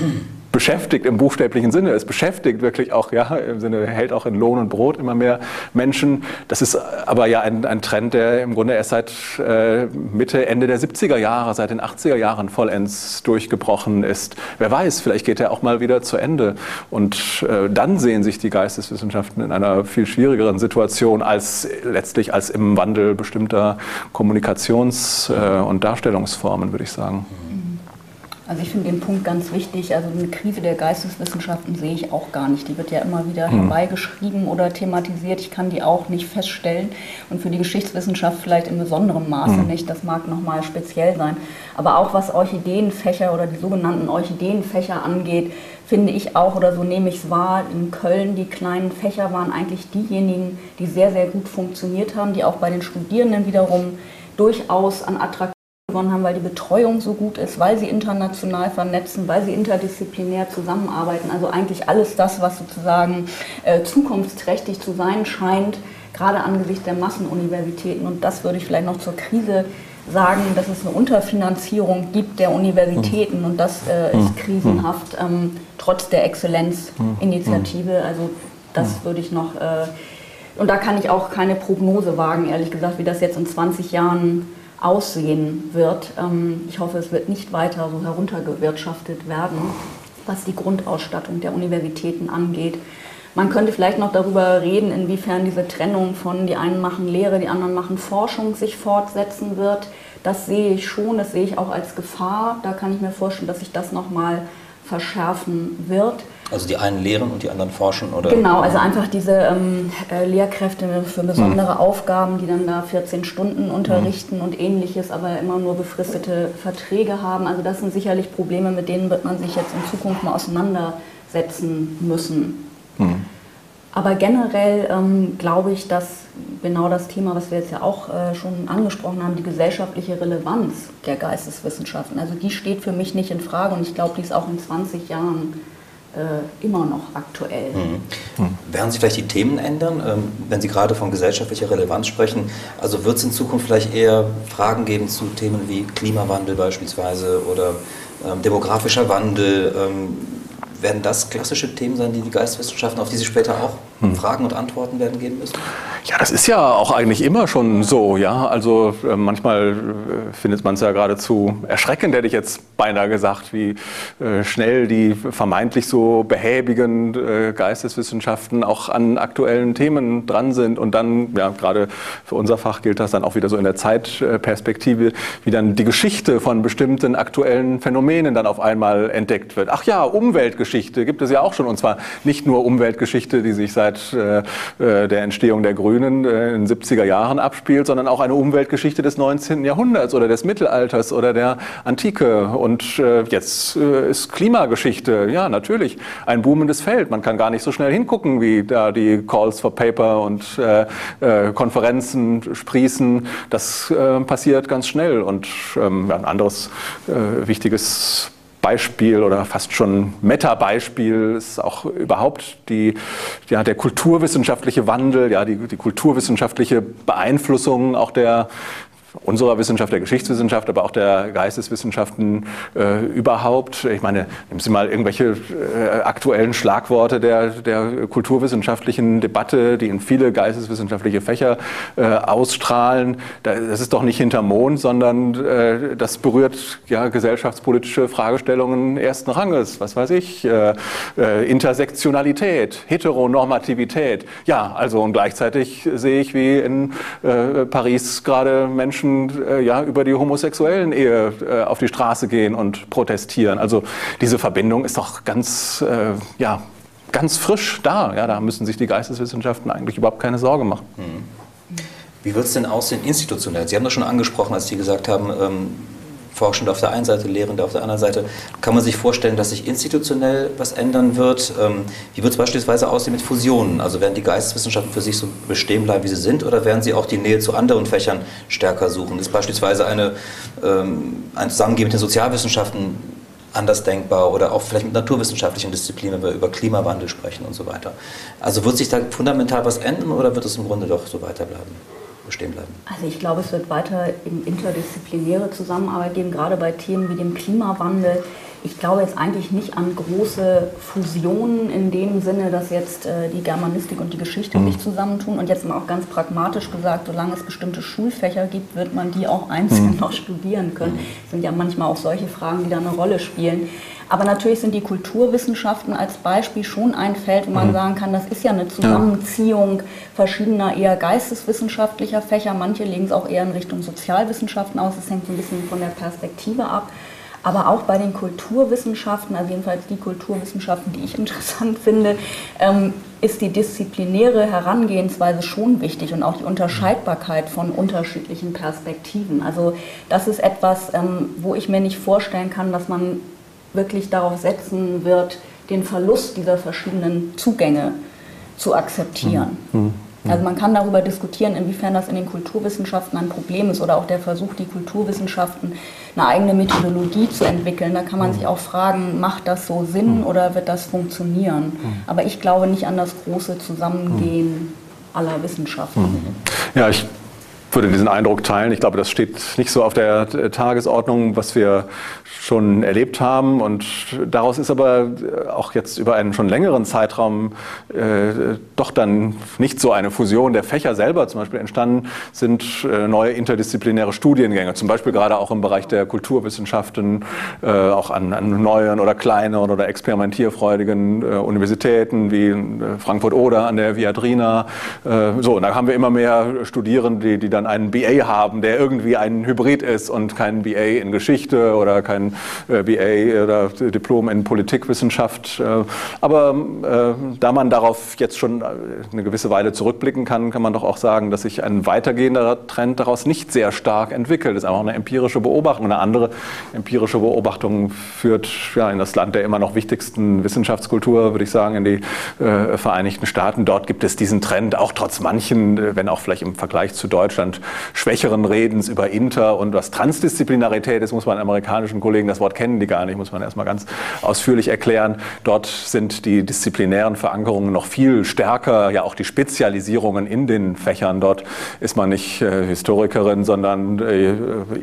beschäftigt im buchstäblichen Sinne. Es beschäftigt wirklich auch, ja, im Sinne hält auch in Lohn und Brot immer mehr Menschen. Das ist aber ja ein, ein Trend, der im Grunde erst seit äh, Mitte, Ende der 70er Jahre, seit den 80er Jahren vollends durchgebrochen ist. Wer weiß, vielleicht geht er auch mal wieder zu Ende. Und äh, dann sehen sich die Geisteswissenschaften in einer viel schwierigeren Situation als letztlich als im Wandel bestimmter Kommunikations- äh, und Darstellungsformen, würde ich sagen. Also ich finde den Punkt ganz wichtig. Also eine Krise der Geisteswissenschaften sehe ich auch gar nicht. Die wird ja immer wieder mhm. herbeigeschrieben oder thematisiert. Ich kann die auch nicht feststellen. Und für die Geschichtswissenschaft vielleicht in besonderem Maße mhm. nicht. Das mag nochmal speziell sein. Aber auch was Orchideenfächer oder die sogenannten Orchideenfächer angeht, finde ich auch, oder so nehme ich es wahr, in Köln, die kleinen Fächer waren eigentlich diejenigen, die sehr, sehr gut funktioniert haben, die auch bei den Studierenden wiederum durchaus an Attraktivität gewonnen haben, weil die Betreuung so gut ist, weil sie international vernetzen, weil sie interdisziplinär zusammenarbeiten. Also eigentlich alles das, was sozusagen äh, zukunftsträchtig zu sein scheint, gerade angesichts der Massenuniversitäten. Und das würde ich vielleicht noch zur Krise sagen, dass es eine Unterfinanzierung gibt der Universitäten und das äh, ist hm. krisenhaft, ähm, trotz der Exzellenzinitiative. Also das würde ich noch, äh, und da kann ich auch keine Prognose wagen, ehrlich gesagt, wie das jetzt in 20 Jahren aussehen wird. Ähm, ich hoffe, es wird nicht weiter so heruntergewirtschaftet werden, was die Grundausstattung der Universitäten angeht. Man könnte vielleicht noch darüber reden, inwiefern diese Trennung von die einen machen Lehre, die anderen machen Forschung sich fortsetzen wird. Das sehe ich schon, das sehe ich auch als Gefahr. Da kann ich mir vorstellen, dass sich das nochmal verschärfen wird. Also die einen lehren und die anderen forschen, oder? Genau, also einfach diese ähm, äh, Lehrkräfte für besondere mhm. Aufgaben, die dann da 14 Stunden unterrichten mhm. und ähnliches, aber immer nur befristete Verträge haben. Also das sind sicherlich Probleme, mit denen wird man sich jetzt in Zukunft mal auseinandersetzen müssen. Mhm. Aber generell ähm, glaube ich, dass genau das Thema, was wir jetzt ja auch äh, schon angesprochen haben, die gesellschaftliche Relevanz der Geisteswissenschaften, also die steht für mich nicht in Frage und ich glaube, die ist auch in 20 Jahren immer noch aktuell. Mhm. Mhm. Werden sich vielleicht die Themen ändern, ähm, wenn Sie gerade von gesellschaftlicher Relevanz sprechen? Also wird es in Zukunft vielleicht eher Fragen geben zu Themen wie Klimawandel beispielsweise oder ähm, demografischer Wandel? Ähm, werden das klassische Themen sein, die die Geisteswissenschaften, auf die Sie später auch hm. Fragen und Antworten werden geben müssen? Ja, das ist ja auch eigentlich immer schon so. Ja, also äh, manchmal äh, findet man es ja geradezu erschreckend, hätte ich jetzt beinahe gesagt, wie äh, schnell die vermeintlich so behäbigen äh, Geisteswissenschaften auch an aktuellen Themen dran sind und dann, ja, gerade für unser Fach gilt das dann auch wieder so in der Zeitperspektive, wie dann die Geschichte von bestimmten aktuellen Phänomenen dann auf einmal entdeckt wird. Ach ja, Umweltgeschichte gibt es ja auch schon und zwar nicht nur Umweltgeschichte, die sich seit äh, äh, der Entstehung der Grünen Grünen äh, in den 70er Jahren abspielt, sondern auch eine Umweltgeschichte des 19. Jahrhunderts oder des Mittelalters oder der Antike. Und äh, jetzt äh, ist Klimageschichte, ja, natürlich ein boomendes Feld. Man kann gar nicht so schnell hingucken, wie da die Calls for Paper und Konferenzen sprießen. Das passiert ganz schnell. Und ähm, ein anderes wichtiges Beispiel oder fast schon Meta-Beispiel ist auch überhaupt die, ja, der kulturwissenschaftliche Wandel, ja, die, die kulturwissenschaftliche Beeinflussung auch der, unserer Wissenschaft, der Geschichtswissenschaft, aber auch der Geisteswissenschaften äh, überhaupt. Ich meine, nehmen Sie mal irgendwelche äh, aktuellen Schlagworte der, der kulturwissenschaftlichen Debatte, die in viele geisteswissenschaftliche Fächer äh, ausstrahlen. Das ist doch nicht hinter Mond, sondern äh, das berührt ja gesellschaftspolitische Fragestellungen ersten Ranges. Was weiß ich, äh, äh, Intersektionalität, Heteronormativität. Ja, also und gleichzeitig sehe ich, wie in Paris gerade Menschen Menschen äh, ja, über die homosexuellen Ehe äh, auf die Straße gehen und protestieren. Also diese Verbindung ist doch ganz, äh, ja, ganz frisch da. Ja, da müssen sich die Geisteswissenschaften eigentlich überhaupt keine Sorge machen. Mhm. Wie wird es denn aussehen institutionell? Sie haben das schon angesprochen, als Sie gesagt haben, ähm, Forschende auf der einen Seite, Lehrende auf der anderen Seite. Kann man sich vorstellen, dass sich institutionell was ändern wird? Ähm, wie wird es beispielsweise aussehen mit Fusionen? Also werden die Geisteswissenschaften für sich so bestehen bleiben, wie sie sind, oder werden sie auch die Nähe zu anderen Fächern stärker suchen? Ist beispielsweise eine, ähm, ein Zusammengehen mit den Sozialwissenschaften anders denkbar oder auch vielleicht mit naturwissenschaftlichen Disziplinen, wenn wir über Klimawandel sprechen und so weiter. Also wird sich da fundamental was ändern oder wird es im Grunde doch so weiterbleiben? Bestehen bleiben? Also ich glaube, es wird weiter interdisziplinäre Zusammenarbeit geben, gerade bei Themen wie dem Klimawandel. Ich glaube jetzt eigentlich nicht an große Fusionen in dem Sinne, dass jetzt äh, die Germanistik und die Geschichte mhm. sich zusammentun. Und jetzt mal auch ganz pragmatisch gesagt, solange es bestimmte Schulfächer gibt, wird man die auch einzeln mhm. <laughs> noch studieren können. Das sind ja manchmal auch solche Fragen, die da eine Rolle spielen. Aber natürlich sind die Kulturwissenschaften als Beispiel schon ein Feld, wo man mhm. sagen kann, das ist ja eine Zusammenziehung verschiedener eher geisteswissenschaftlicher Fächer. Manche legen es auch eher in Richtung Sozialwissenschaften aus. Das hängt so ein bisschen von der Perspektive ab. Aber auch bei den Kulturwissenschaften, also jedenfalls die Kulturwissenschaften, die ich <laughs> interessant finde, ähm, ist die disziplinäre Herangehensweise schon wichtig und auch die Unterscheidbarkeit von unterschiedlichen Perspektiven. Also das ist etwas, ähm, wo ich mir nicht vorstellen kann, dass man wirklich darauf setzen wird, den Verlust dieser verschiedenen Zugänge zu akzeptieren. Mhm. mhm. Also man kann darüber diskutieren, inwiefern das in den Kulturwissenschaften ein Problem ist oder auch der Versuch, die Kulturwissenschaften eine eigene Methodologie zu entwickeln. Da kann man sich auch fragen, macht das so Sinn mhm. oder wird das funktionieren? Mhm. Aber ich glaube nicht an das große Zusammengehen aller Wissenschaften. Ja, ich würde diesen Eindruck teilen. Ich glaube, das steht nicht so auf der Tagesordnung, was wir schon erlebt haben. Und daraus ist aber auch jetzt über einen schon längeren Zeitraum äh, doch dann nicht so eine Fusion der Fächer selber zum Beispiel entstanden, sind äh, neue interdisziplinäre Studiengänge, zum Beispiel gerade auch im Bereich der Kulturwissenschaften, äh, auch an, an, neuen oder kleineren oder experimentierfreudigen äh, Universitäten wie äh, Frankfurt oder an der Viadrina. Äh, so, und da haben wir immer mehr Studierende, die, die dann einen BA haben, der irgendwie ein Hybrid ist und kein BA in Geschichte oder kein äh, BA oder Diplom in Politikwissenschaft. Äh, aber äh, da man darauf jetzt schon eine gewisse Weile zurückblicken kann, kann man doch auch sagen, dass sich ein weitergehender Trend daraus nicht sehr stark entwickelt. Das ist einfach eine empirische Beobachtung. Eine andere empirische Beobachtung führt ja, in das Land der immer noch wichtigsten Wissenschaftskultur, würde ich sagen, in die äh, Vereinigten Staaten. Dort gibt es diesen Trend, auch trotz manchen, wenn auch vielleicht im Vergleich zu Deutschland, schwächeren Redens über Inter und was Transdisziplinarität ist, muss man amerikanischen Kollegen, das Wort kennen die gar nicht, muss man erstmal ganz ausführlich erklären. Dort sind die disziplinären Verankerungen noch viel stärker, ja auch die Spezialisierungen in den Fächern. Dort ist man nicht äh, Historikerin, sondern äh,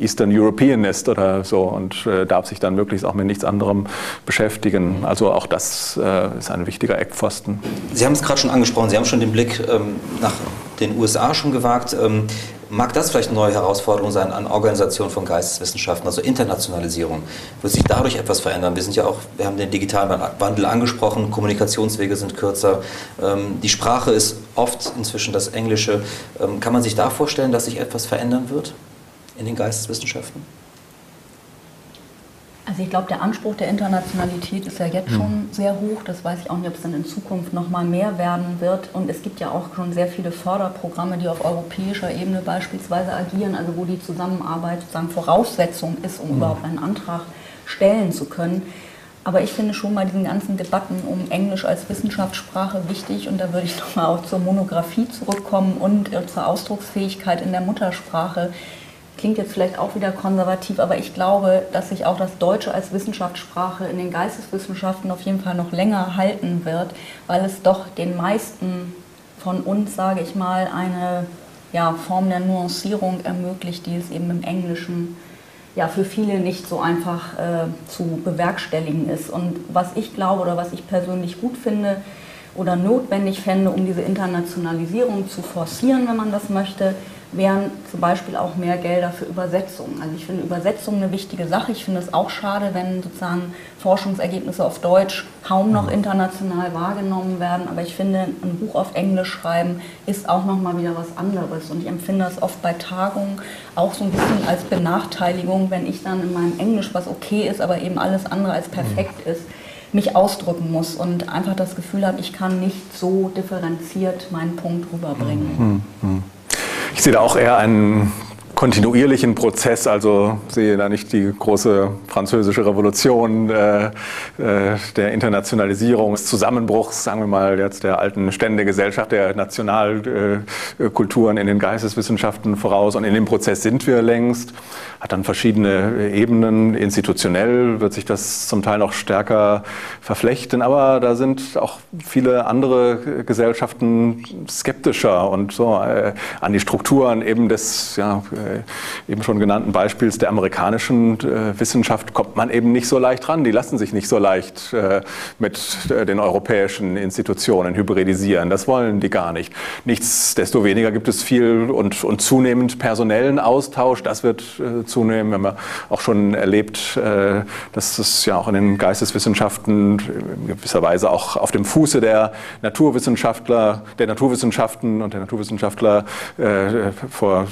Eastern Europeanist oder so und äh, darf sich dann möglichst auch mit nichts anderem beschäftigen. Also auch das äh, ist ein wichtiger Eckpfosten. Sie haben es gerade schon angesprochen, Sie haben schon den Blick ähm, nach den USA schon gewagt. Ähm, mag das vielleicht eine neue Herausforderung sein an Organisation von Geisteswissenschaften, also Internationalisierung? Wird sich dadurch etwas verändern? Wir sind ja auch, wir haben den digitalen Wandel angesprochen, Kommunikationswege sind kürzer, ähm, die Sprache ist oft inzwischen das Englische. Ähm, kann man sich da vorstellen, dass sich etwas verändern wird in den Geisteswissenschaften? Also ich glaube, der Anspruch der Internationalität ist ja jetzt hm. schon sehr hoch. Das weiß ich auch nicht, ob es dann in Zukunft noch mal mehr werden wird. Und es gibt ja auch schon sehr viele Förderprogramme, die auf europäischer Ebene beispielsweise agieren, also wo die Zusammenarbeit sozusagen Voraussetzung ist, um hm. überhaupt einen Antrag stellen zu können. Aber ich finde schon bei diesen ganzen Debatten um Englisch als Wissenschaftssprache wichtig und da würde ich nochmal auch zur Monographie zurückkommen und äh, zur Ausdrucksfähigkeit in der Muttersprache klingt jetzt vielleicht auch wieder konservativ, aber ich glaube, dass sich auch das Deutsche als Wissenschaftssprache in den Geisteswissenschaften auf jeden Fall noch länger halten wird, weil es doch den meisten von uns, sage ich mal, eine ja, Form der Nuancierung ermöglicht, die es eben im Englischen ja, für viele nicht so einfach äh, zu bewerkstelligen ist. Und was ich glaube oder was ich persönlich gut finde oder notwendig fände, um diese Internationalisierung zu forcieren, wenn man das möchte, wären zum Beispiel auch mehr Gelder für Übersetzungen. Also ich finde Übersetzungen eine wichtige Sache. Ich finde es auch schade, wenn sozusagen Forschungsergebnisse auf Deutsch kaum noch mhm. international wahrgenommen werden. Aber ich finde, ein Buch auf Englisch schreiben ist auch nochmal wieder was anderes. Und ich empfinde das oft bei Tagungen auch so ein bisschen als Benachteiligung, wenn ich dann in meinem Englisch, was okay ist, aber eben alles andere als perfekt mhm. ist, mich ausdrücken muss und einfach das Gefühl habe, ich kann nicht so differenziert meinen Punkt rüberbringen. Sehe da auch eher einen kontinuierlichen Prozess, also sehe da nicht die große französische Revolution äh, äh, der Internationalisierung, des Zusammenbruchs, sagen wir mal, jetzt der alten Ständegesellschaft, der Nationalkulturen in den Geisteswissenschaften voraus. Und in dem Prozess sind wir längst, hat dann verschiedene Ebenen. Institutionell wird sich das zum Teil noch stärker verflechten, aber da sind auch viele andere Gesellschaften skeptischer und so äh, an die Strukturen eben des ja, äh, eben schon genannten Beispiels der amerikanischen äh, Wissenschaft kommt man eben nicht so leicht ran. Die lassen sich nicht so leicht äh, mit den europäischen Institutionen hybridisieren. Das wollen die gar nicht. Nichtsdestoweniger gibt es viel und, und zunehmend personellen Austausch. Das wird zunehmen. Wir haben auch schon erlebt, dass es ja auch in den Geisteswissenschaften in gewisser Weise auch auf dem Fuße der Naturwissenschaftler, der Naturwissenschaften und der Naturwissenschaftler vor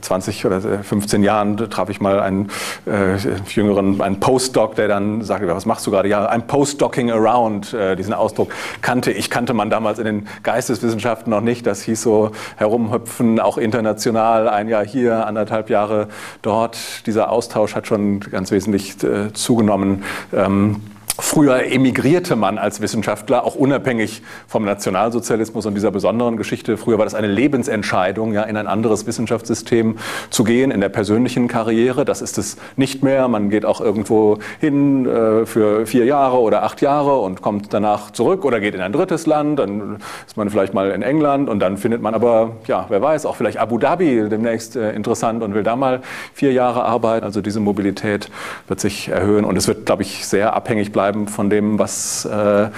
20 20 oder 15 Jahren traf ich mal einen äh, jüngeren, einen Postdoc, der dann sagte, was machst du gerade? Ja, I'm postdocking around. Äh, diesen Ausdruck kannte ich, kannte man damals in den Geisteswissenschaften noch nicht. Das hieß so herumhüpfen, auch international, ein Jahr hier, anderthalb Jahre dort. Dieser Austausch hat schon ganz wesentlich äh, zugenommen. Ähm, Früher emigrierte man als Wissenschaftler, auch unabhängig vom Nationalsozialismus und dieser besonderen Geschichte. Früher war das eine Lebensentscheidung, ja, in ein anderes Wissenschaftssystem zu gehen, in der persönlichen Karriere. Das ist es nicht mehr. Man geht auch irgendwo hin äh, für vier Jahre oder acht Jahre und kommt danach zurück oder geht in ein drittes Land. Dann ist man vielleicht mal in England und dann findet man aber, ja, wer weiß, auch vielleicht Abu Dhabi demnächst äh, interessant und will da mal vier Jahre arbeiten. Also diese Mobilität wird sich erhöhen und es wird, glaube ich, sehr abhängig bleiben bleiben von dem, was, äh,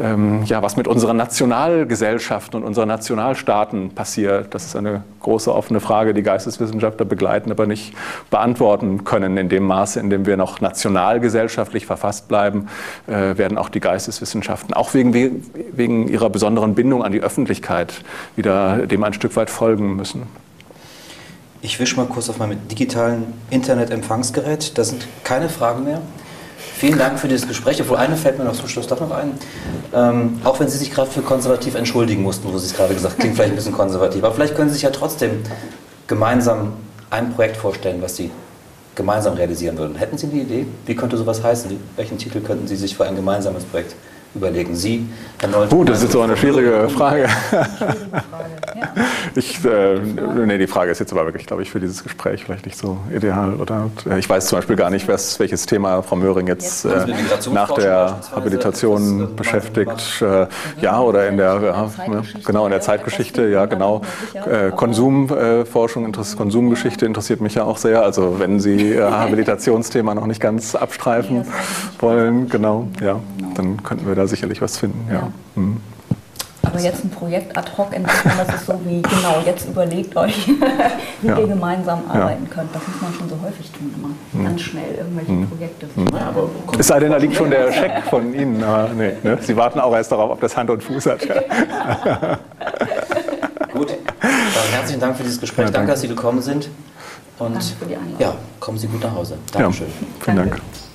ähm, ja, was mit unseren Nationalgesellschaften und unseren Nationalstaaten passiert. Das ist eine große offene Frage, die Geisteswissenschaftler begleiten, aber nicht beantworten können. In dem Maße, in dem wir noch nationalgesellschaftlich verfasst bleiben, äh, werden auch die Geisteswissenschaften, auch wegen, wegen ihrer besonderen Bindung an die Öffentlichkeit, wieder dem ein Stück weit folgen müssen. Ich wische mal kurz auf meinem digitalen Internetempfangsgerät. Da sind keine Fragen mehr. Vielen Dank für dieses Gespräch. Obwohl eine fällt mir noch zum Schluss doch noch ein. Ähm, auch wenn Sie sich gerade für konservativ entschuldigen mussten, wo Sie es gerade gesagt haben, klingt vielleicht ein bisschen konservativ. Aber vielleicht können Sie sich ja trotzdem gemeinsam ein Projekt vorstellen, was Sie gemeinsam realisieren würden. Hätten Sie eine Idee? Wie könnte sowas heißen? Welchen Titel könnten Sie sich für ein gemeinsames Projekt überlegen Sie, Herr Nold? Gut, das ist so eine schwierige Frage. <laughs> Ich, äh, nee, die Frage ist jetzt aber wirklich, glaube ich, für dieses Gespräch vielleicht nicht so ideal. Oder äh, ich weiß zum Beispiel gar nicht, was, welches Thema Frau Möhring jetzt äh, nach der Habilitation ist äh, beschäftigt. Äh, ja, oder in der, ja, ne, genau in der Zeitgeschichte, ja, genau. Äh, Konsumforschung, Interess Konsumgeschichte interessiert mich ja auch sehr. Also wenn Sie äh, <laughs> Habilitationsthema noch nicht ganz abstreifen wollen, genau, ja, dann könnten wir da sicherlich was finden. Ja. Ja. Mhm. Aber jetzt ein Projekt ad hoc entwickeln, das ist so wie, genau, jetzt überlegt euch, <laughs> wie Ja. ihr gemeinsam Ja. arbeiten könnt. Das muss man schon so häufig tun, immer. Ganz schnell irgendwelche Mhm. Projekte. Ja, aber Es sei denn, da liegt schon der Scheck von Ihnen. Aber nee, ne? Sie warten auch erst darauf, ob das Hand und Fuß hat. <laughs> Gut, dann herzlichen Dank für dieses Gespräch. Ja, danke, danke. dass Sie gekommen sind. Und Danke für die Einladung. ja, kommen Sie gut nach Hause. Ja, Dankeschön. vielen Danke. Dank.